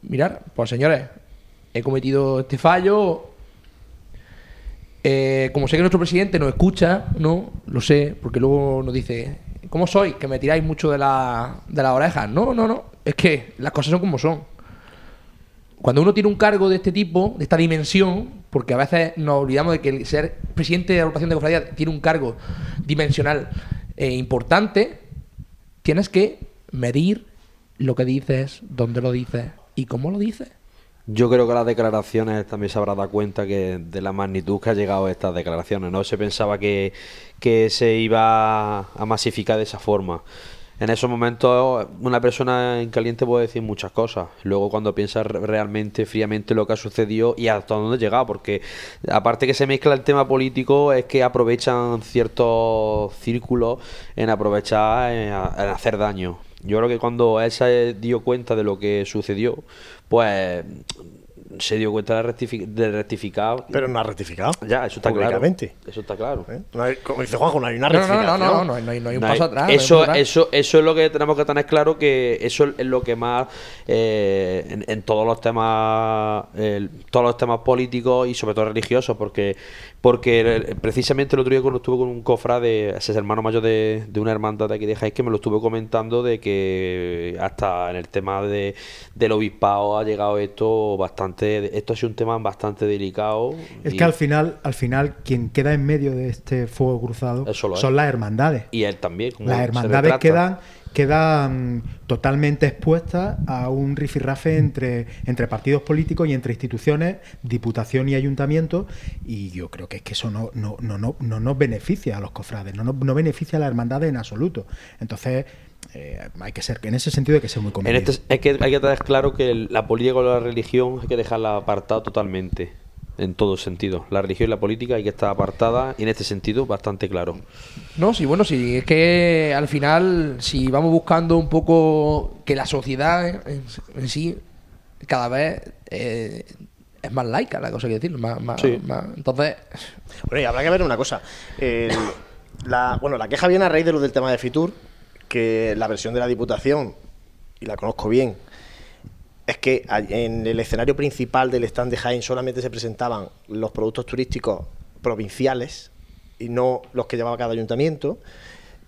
mirar, pues señores, he cometido este fallo, eh, como sé que nuestro presidente nos escucha, ¿no? Lo sé, porque luego nos dice, ¿cómo sois? Que me tiráis mucho de, la, de las orejas. No, no, no, es que las cosas son como son cuando uno tiene un cargo de este tipo, de esta dimensión, porque a veces nos olvidamos de que ser presidente de la agrupación de cofradías tiene un cargo dimensional eh, importante, tienes que medir lo que dices, dónde lo dices y cómo lo dices. Yo creo que las declaraciones también se habrá dado cuenta que de la magnitud que ha llegado estas declaraciones. No se pensaba que, que se iba a masificar de esa forma. En esos momentos una persona en caliente puede decir muchas cosas. Luego cuando piensas re- realmente, fríamente lo que ha sucedido y hasta dónde llegado. Porque aparte que se mezcla el tema político, es que aprovechan ciertos círculos en aprovechar, en, a- en hacer daño. Yo creo que cuando él se dio cuenta de lo que sucedió, pues se dio cuenta de, rectifi- de rectificar. Pero no ha rectificado. Ya, eso está claro. Públicamente. Eso está claro. No hay- como dice Juanjo, no hay una No, no, no, rectificación. no, no, no hay- no hay- no hay un No paso hay- atrás. Eso, paso atrás. eso, eso es lo que tenemos que tener claro que eso es lo que más eh, en, en todos los temas, el- todos los temas políticos y sobre todo religiosos, porque porque precisamente el otro día cuando estuve con un cofrade, ese es hermano mayor de, de una hermandad de aquí de Jaén, que me lo estuvo comentando de que hasta en el tema de, del obispado ha llegado esto bastante, esto ha sido un tema bastante delicado. Es y- que al final, al final, quien queda en medio de este fuego cruzado son las hermandades. y él también. como Las hermandades retrata. Quedan, quedan totalmente expuestas a un rifirrafe entre, entre partidos políticos y entre instituciones, diputación y ayuntamiento, y yo creo que es que eso no, no, no, no, no nos beneficia a los cofrades, no, nos- no beneficia a las hermandades en absoluto. Entonces, eh, hay que ser, en ese sentido hay que ser muy En este, es que hay que tener claro que la política con la religión hay que dejarla apartada totalmente, en todo sentido. La religión y la política hay que estar apartada y en este sentido bastante claro. No, sí, bueno, sí, es que al final, si vamos buscando un poco que la sociedad en, en sí cada vez eh, es más laica, la cosa que decir, más, más- Sí. más- entonces, Bueno, y habrá que ver una cosa. La, bueno, la queja viene a raíz de lo del tema de Fitur, que la versión de la Diputación, y la conozco bien, es que en el escenario principal del stand de Jaén solamente se presentaban los productos turísticos provinciales y no los que llevaba cada ayuntamiento,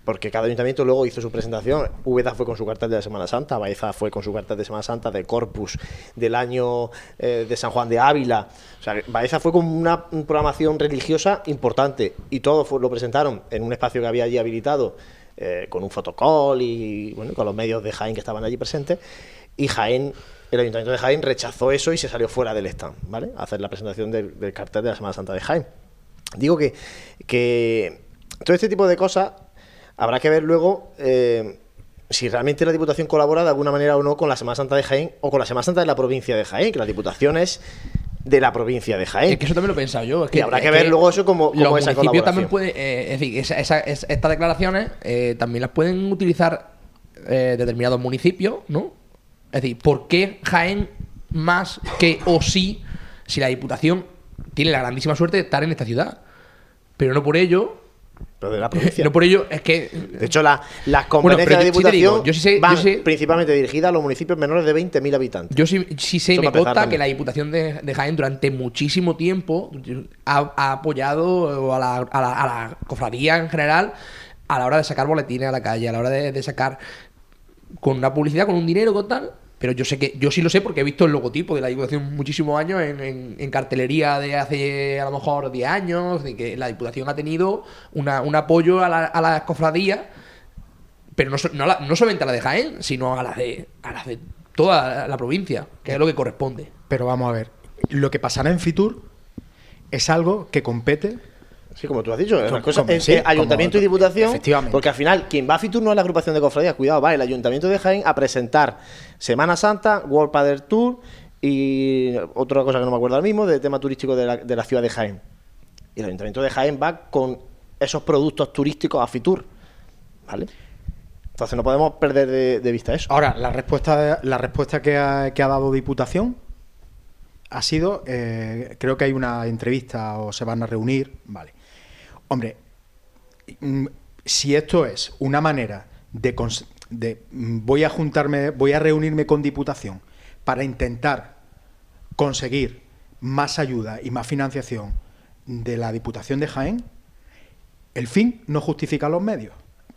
porque cada ayuntamiento luego hizo su presentación. Úbeda fue con su cartel de la Semana Santa, Baeza fue con su cartel de Semana Santa, de Corpus, del año eh, de San Juan de Ávila. O sea, Baeza fue con una un programación religiosa importante y todo fue- lo presentaron en un espacio que había allí habilitado eh, con un fotocall y bueno, con los medios de Jaén que estaban allí presentes. Y Jaén, el Ayuntamiento de Jaén rechazó eso y se salió fuera del stand, ¿vale? A hacer la presentación del, del cartel de la Semana Santa de Jaén. Digo que, que todo este tipo de cosas habrá que ver luego eh, si realmente la Diputación colabora de alguna manera o no con la Semana Santa de Jaén o con la Semana Santa de la provincia de Jaén, que la Diputación es de la provincia de Jaén. es que eso también lo he pensado yo. Es que, Y habrá que es ver luego eso como, como los esa municipios también colaboración. pueden, eh, es decir, esa- esa- es- estas declaraciones eh, también las pueden utilizar eh, determinados municipios, ¿no? Es decir, ¿por qué Jaén más que o sí si la Diputación tiene la grandísima suerte de estar en esta ciudad? Pero no por ello. Pero de la provincia. No por ello, es que. De hecho, la- las Bueno, competencias pero de sí digo, Diputación yo sí sé- yo van sé- principalmente dirigidas a los municipios menores de 20.000 habitantes. Yo sí, sí sé Eso me consta que la Diputación de, de Jaén durante muchísimo tiempo ha, ha apoyado a la, a, la, a la cofradía en general a la hora de sacar boletines a la calle, a la hora de, de sacar con una publicidad, con un dinero, con tal, Pero yo sé que, yo sí lo sé porque he visto el logotipo de la Diputación muchísimos años en, en- en cartelería de hace a lo mejor 10 años, de que la Diputación ha tenido una- un apoyo a la, a las cofradías, pero no, no, la- no solamente a la de Jaén, sino a las de, a las de toda la provincia, que es lo que corresponde. Pero vamos a ver, lo que pasará en Fitur es algo que compete. Sí, como tú has dicho, Como- las cosas como- sí, ayuntamiento como- y diputación. efectivamente. Porque al final, quien va a Fitur no es la agrupación de cofradías, cuidado, va el ayuntamiento de Jaén a presentar Semana Santa, World Padel Tour y otra cosa que no me acuerdo ahora mismo, de tema turístico de la, de la ciudad de Jaén. Y el ayuntamiento de Jaén va con esos productos turísticos a Fitur. ¿Vale? Entonces no podemos perder de, de vista eso. Ahora, la respuesta, la respuesta que, ha, que ha dado Diputación ha sido, eh, creo que hay una entrevista o se van a reunir, vale. Hombre, mm, si esto es una manera de, mm, voy a juntarme, voy a reunirme con Diputación para intentar conseguir más ayuda y más financiación de la Diputación de Jaén, el fin no justifica los medios.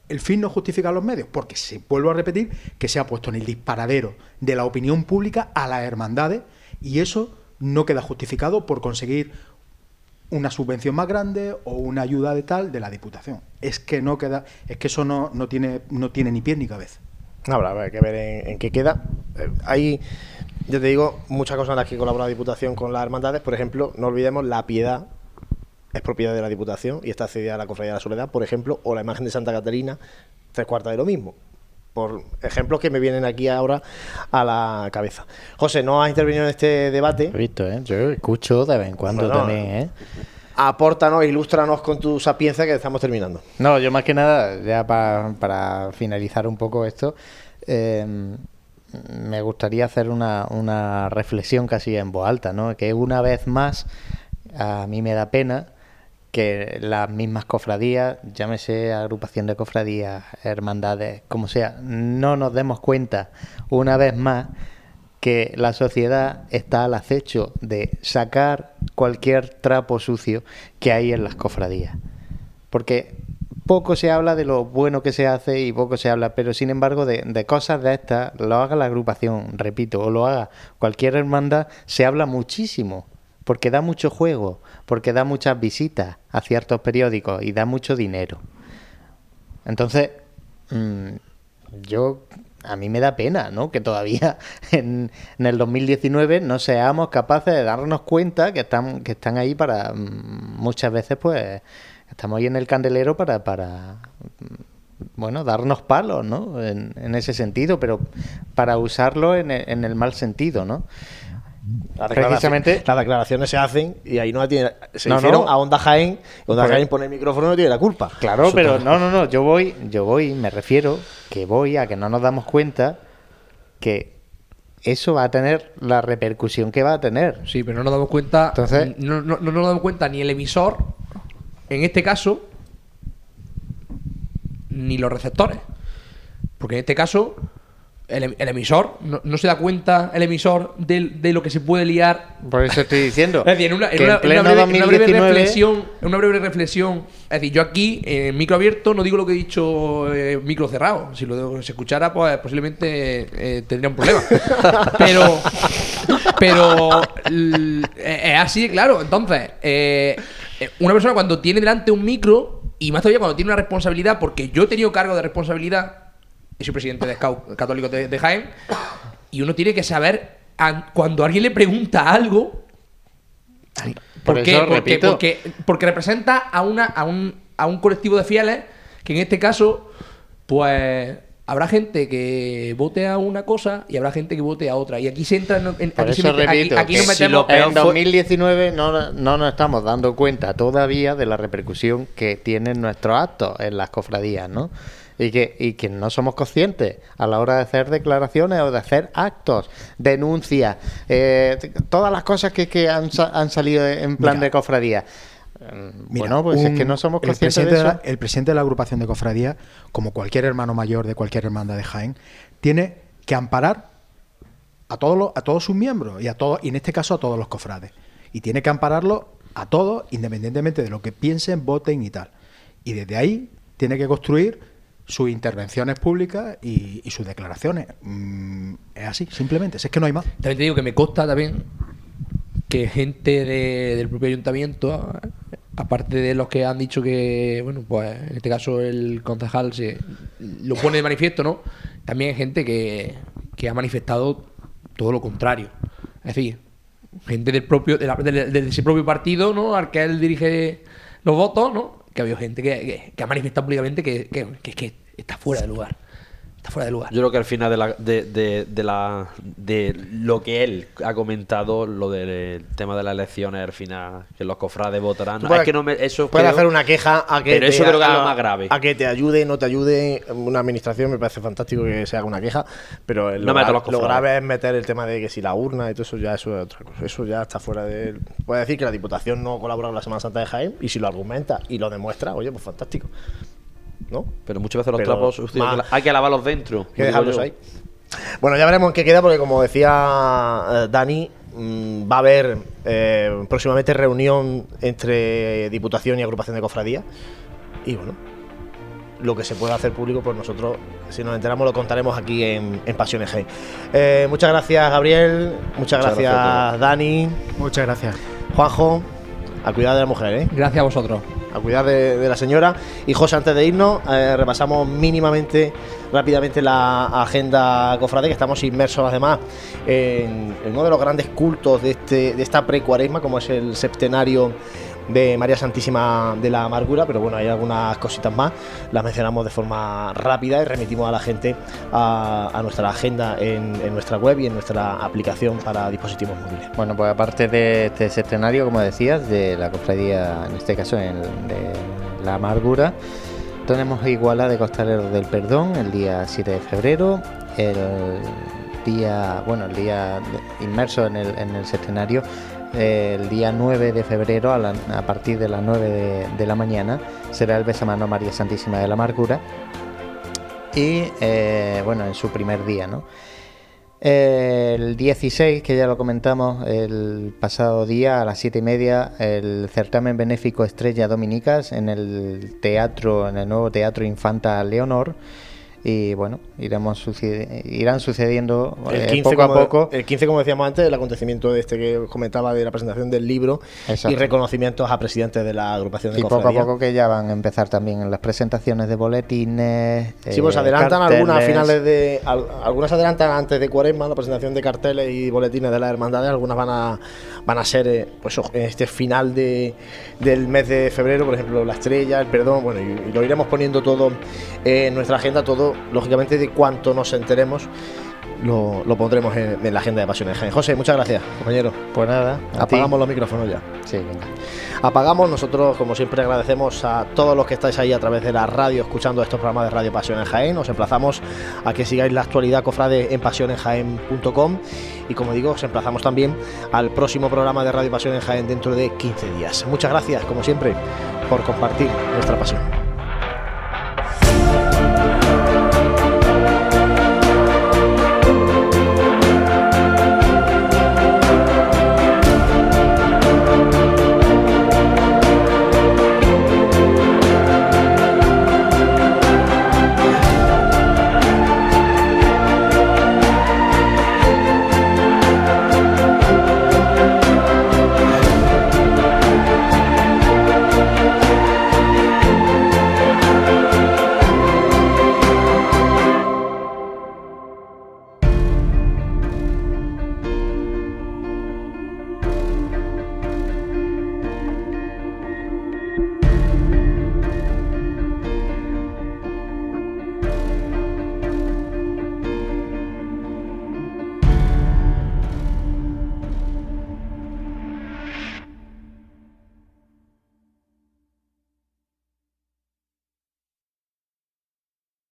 El fin no justifica los medios, porque se vuelvo a repetir que se ha puesto en el disparadero de la opinión pública a las hermandades y eso no queda justificado por conseguir una subvención más grande o una ayuda de tal de la Diputación. Es que no queda, es que eso no, no tiene, no tiene ni pie ni cabeza. Habrá que ver en, qué queda. Eh, hay, yo te digo, muchas cosas en las que colabora la Diputación con las hermandades. Por ejemplo, no olvidemos la piedad es propiedad de la Diputación y está cedida a la Cofradía de la Soledad, por ejemplo, o la imagen de Santa Catarina, tres cuartas de lo mismo. Por ejemplos que me vienen aquí ahora a la cabeza. José, ¿no has intervenido en este debate? He visto, ¿eh? Yo escucho de vez en cuando Bueno, también, ¿eh? Apórtanos, ilústranos con tu sapiencia que estamos terminando. No, yo más que nada, ya pa- para finalizar un poco esto, eh, me gustaría hacer una, una reflexión casi en voz alta, ¿no? Que una vez más a mí me da pena que las mismas cofradías, llámese agrupación de cofradías, hermandades, como sea, no nos demos cuenta una vez más que la sociedad está al acecho de sacar cualquier trapo sucio que hay en las cofradías. Porque poco se habla de lo bueno que se hace y poco se habla, pero sin embargo de, de cosas de estas, lo haga la agrupación, repito, o lo haga cualquier hermandad, se habla muchísimo. Porque da mucho juego, porque da muchas visitas a ciertos periódicos y da mucho dinero. Entonces, mm, yo a mí me da pena, ¿no? Que todavía en, en el 2019 no seamos capaces de darnos cuenta que están que están ahí para mm, muchas veces pues estamos ahí en el candelero para para mm, bueno, darnos palos, ¿no? En, ese sentido, pero para usarlo en el, en el mal sentido, ¿no? Las declaraciones- Precisamente las declaraciones se hacen y ahí no la tiene, se No, hicieron no. a Onda Jaén. Onda Porque- Jaén pone el micrófono y no tiene la culpa. Claro, pero no, no, no, yo voy, yo voy, me refiero que voy a que no nos damos cuenta que eso va a tener la repercusión que va a tener. Sí, pero no nos damos cuenta. Entonces- no, no- no nos damos cuenta ni el emisor, en este caso, ni los receptores. Porque en este caso, el, em- el emisor no, no se da cuenta el emisor de, de lo que se puede liar. Por eso estoy diciendo. Es decir, en una, en que una- en pleno en una breve, en una breve 2019 reflexión, en una breve reflexión, es decir, yo aquí en micro abierto no digo lo que he dicho eh, micro cerrado. Si lo se escuchara, pues posiblemente eh, tendría un problema. Pero, pero eh, es así, claro. Entonces, eh, eh, una persona cuando tiene delante un micro y más todavía cuando tiene una responsabilidad, porque yo he tenido cargo de responsabilidad, y soy presidente de Scout Católico de, de Jaén, y uno tiene que saber an- cuando alguien le pregunta algo. Por ¿Por qué? eso, Porque, repito. porque, porque representa a, una, a, un, a un colectivo de fieles que en este caso, pues habrá gente que vote a una cosa y habrá gente que vote a otra. Y aquí se entra. en- en- Por aquí, se eso mete- aquí- repito, aquí nos si metemos. lo en 2019 no, no nos estamos dando cuenta todavía de la repercusión que tienen nuestros actos en las cofradías, ¿no? Y que, y que no somos conscientes a la hora de hacer declaraciones o de hacer actos, denuncias, eh, todas las cosas que, que han, han salido en plan Mira. de cofradía. Mira, bueno, pues es que no somos el conscientes presidente de la- eso. el presidente de la agrupación de cofradía, como cualquier hermano mayor de cualquier hermandad de Jaén, tiene que amparar a todos los, a todos sus miembros y a todos, y en este caso a todos los cofrades. Y tiene que ampararlo a todos, independientemente de lo que piensen, voten y tal. Y desde ahí tiene que construir sus intervenciones públicas y, y sus declaraciones. Mm, es así, simplemente. Si es que no hay más. También te digo que me consta también que gente de- del propio ayuntamiento, aparte de los que han dicho que, bueno, pues en este caso el concejal lo pone de manifiesto, ¿no? También hay gente que, que ha manifestado todo lo contrario. Es decir, gente del propio, de, la- de ese propio partido, ¿no? Al que él dirige los votos, ¿no? Que ha habido gente que, que- que ha manifestado públicamente que, que- que está fuera de lugar. Está fuera de lugar. Yo creo que al final de, la, de, de- de la, de lo que él ha comentado, lo del tema de las elecciones, al final, que los cofrades votarán. Puedes- es que no me, eso Puedes creo- hacer una queja a que Pero te- eso creo que es lo más grave. A que te ayude, no te ayude. Una administración me parece fantástico que se haga una queja, pero lo, No metas gra- los lo cofrades. grave es meter el tema de que si la urna y todo eso ya eso es otra cosa. Eso ya está fuera de. Puede decir que la Diputación no colaboró en la Semana Santa de Jaén y si lo argumenta y lo demuestra, oye, pues fantástico. ¿No? Pero muchas veces los Pero trapos más- hay que- lavarlos dentro. que digo dejarlos yo. ahí. Bueno, ya veremos en qué queda, porque como decía eh, Dani, mm, va a haber eh, próximamente reunión entre Diputación y Agrupación de Cofradía. Y bueno, lo que se pueda hacer público, pues nosotros, si nos enteramos, lo contaremos aquí en, en Pasiones G. Eh, muchas gracias, Gabriel. Muchas, Muchas gracias, gracias a todos. Dani. Muchas gracias. Juanjo, a cuidar de la mujer, ¿eh? Gracias a vosotros. A cuidar de, la señora. Y José, antes de irnos, eh, repasamos mínimamente, rápidamente la agenda cofrade, que estamos inmersos además en, en uno de los grandes cultos de, este, de esta pre-cuaresma, como es el septenario de María Santísima de la Amargura, pero bueno, hay algunas cositas más, las mencionamos de forma rápida y remitimos a la gente a, nuestra agenda en, nuestra web y en nuestra aplicación para dispositivos móviles. Bueno, pues aparte de este escenario, como decías, de la cofradía, en este caso en- de la amargura, tenemos Iguala de Costaleros del Perdón el día 7 de febrero, el día, bueno, el día inmerso en el, en el escenario, el día 9 de febrero a, partir de las 9 de, la mañana será el besamano María Santísima de la Amargura y eh, bueno, en su primer día. El 16, que ya lo comentamos el pasado día a las 7 y media, el certamen benéfico Estrella Dominicas en el teatro, en el nuevo Teatro Infanta Leonor. Y bueno, iremos sucedi- irán sucediendo El eh, 15, poco a poco. el 15, como decíamos antes, el acontecimiento de este que comentaba de la presentación del libro Exacto. y reconocimientos a presidentes de la agrupación de Y poco a poco que ya van a empezar también las presentaciones de boletines. Sí, pues eh, adelantan algunas a finales de. al- algunas adelantan antes de Cuaresma, la presentación de carteles y boletines de las hermandades. Algunas van a van a ser eh, pues en este final de, del mes de febrero, por ejemplo, la estrella, el perdón, bueno, y, y lo iremos poniendo todo en nuestra agenda, todo, lógicamente, de cuanto nos enteremos. Lo, lo pondremos en, en la agenda de Pasiones. José, muchas gracias, compañero. Pues nada, apagamos ti. los micrófonos ya. Sí, venga. Apagamos, nosotros como siempre agradecemos a todos los que estáis ahí a través de la radio escuchando estos programas de Radio Pasión en Jaén. Os emplazamos a que sigáis la actualidad cofrade en pasionenjaén.com y como digo, os emplazamos también al próximo programa de Radio Pasión en Jaén dentro de 15 días. Muchas gracias, como siempre, por compartir nuestra pasión.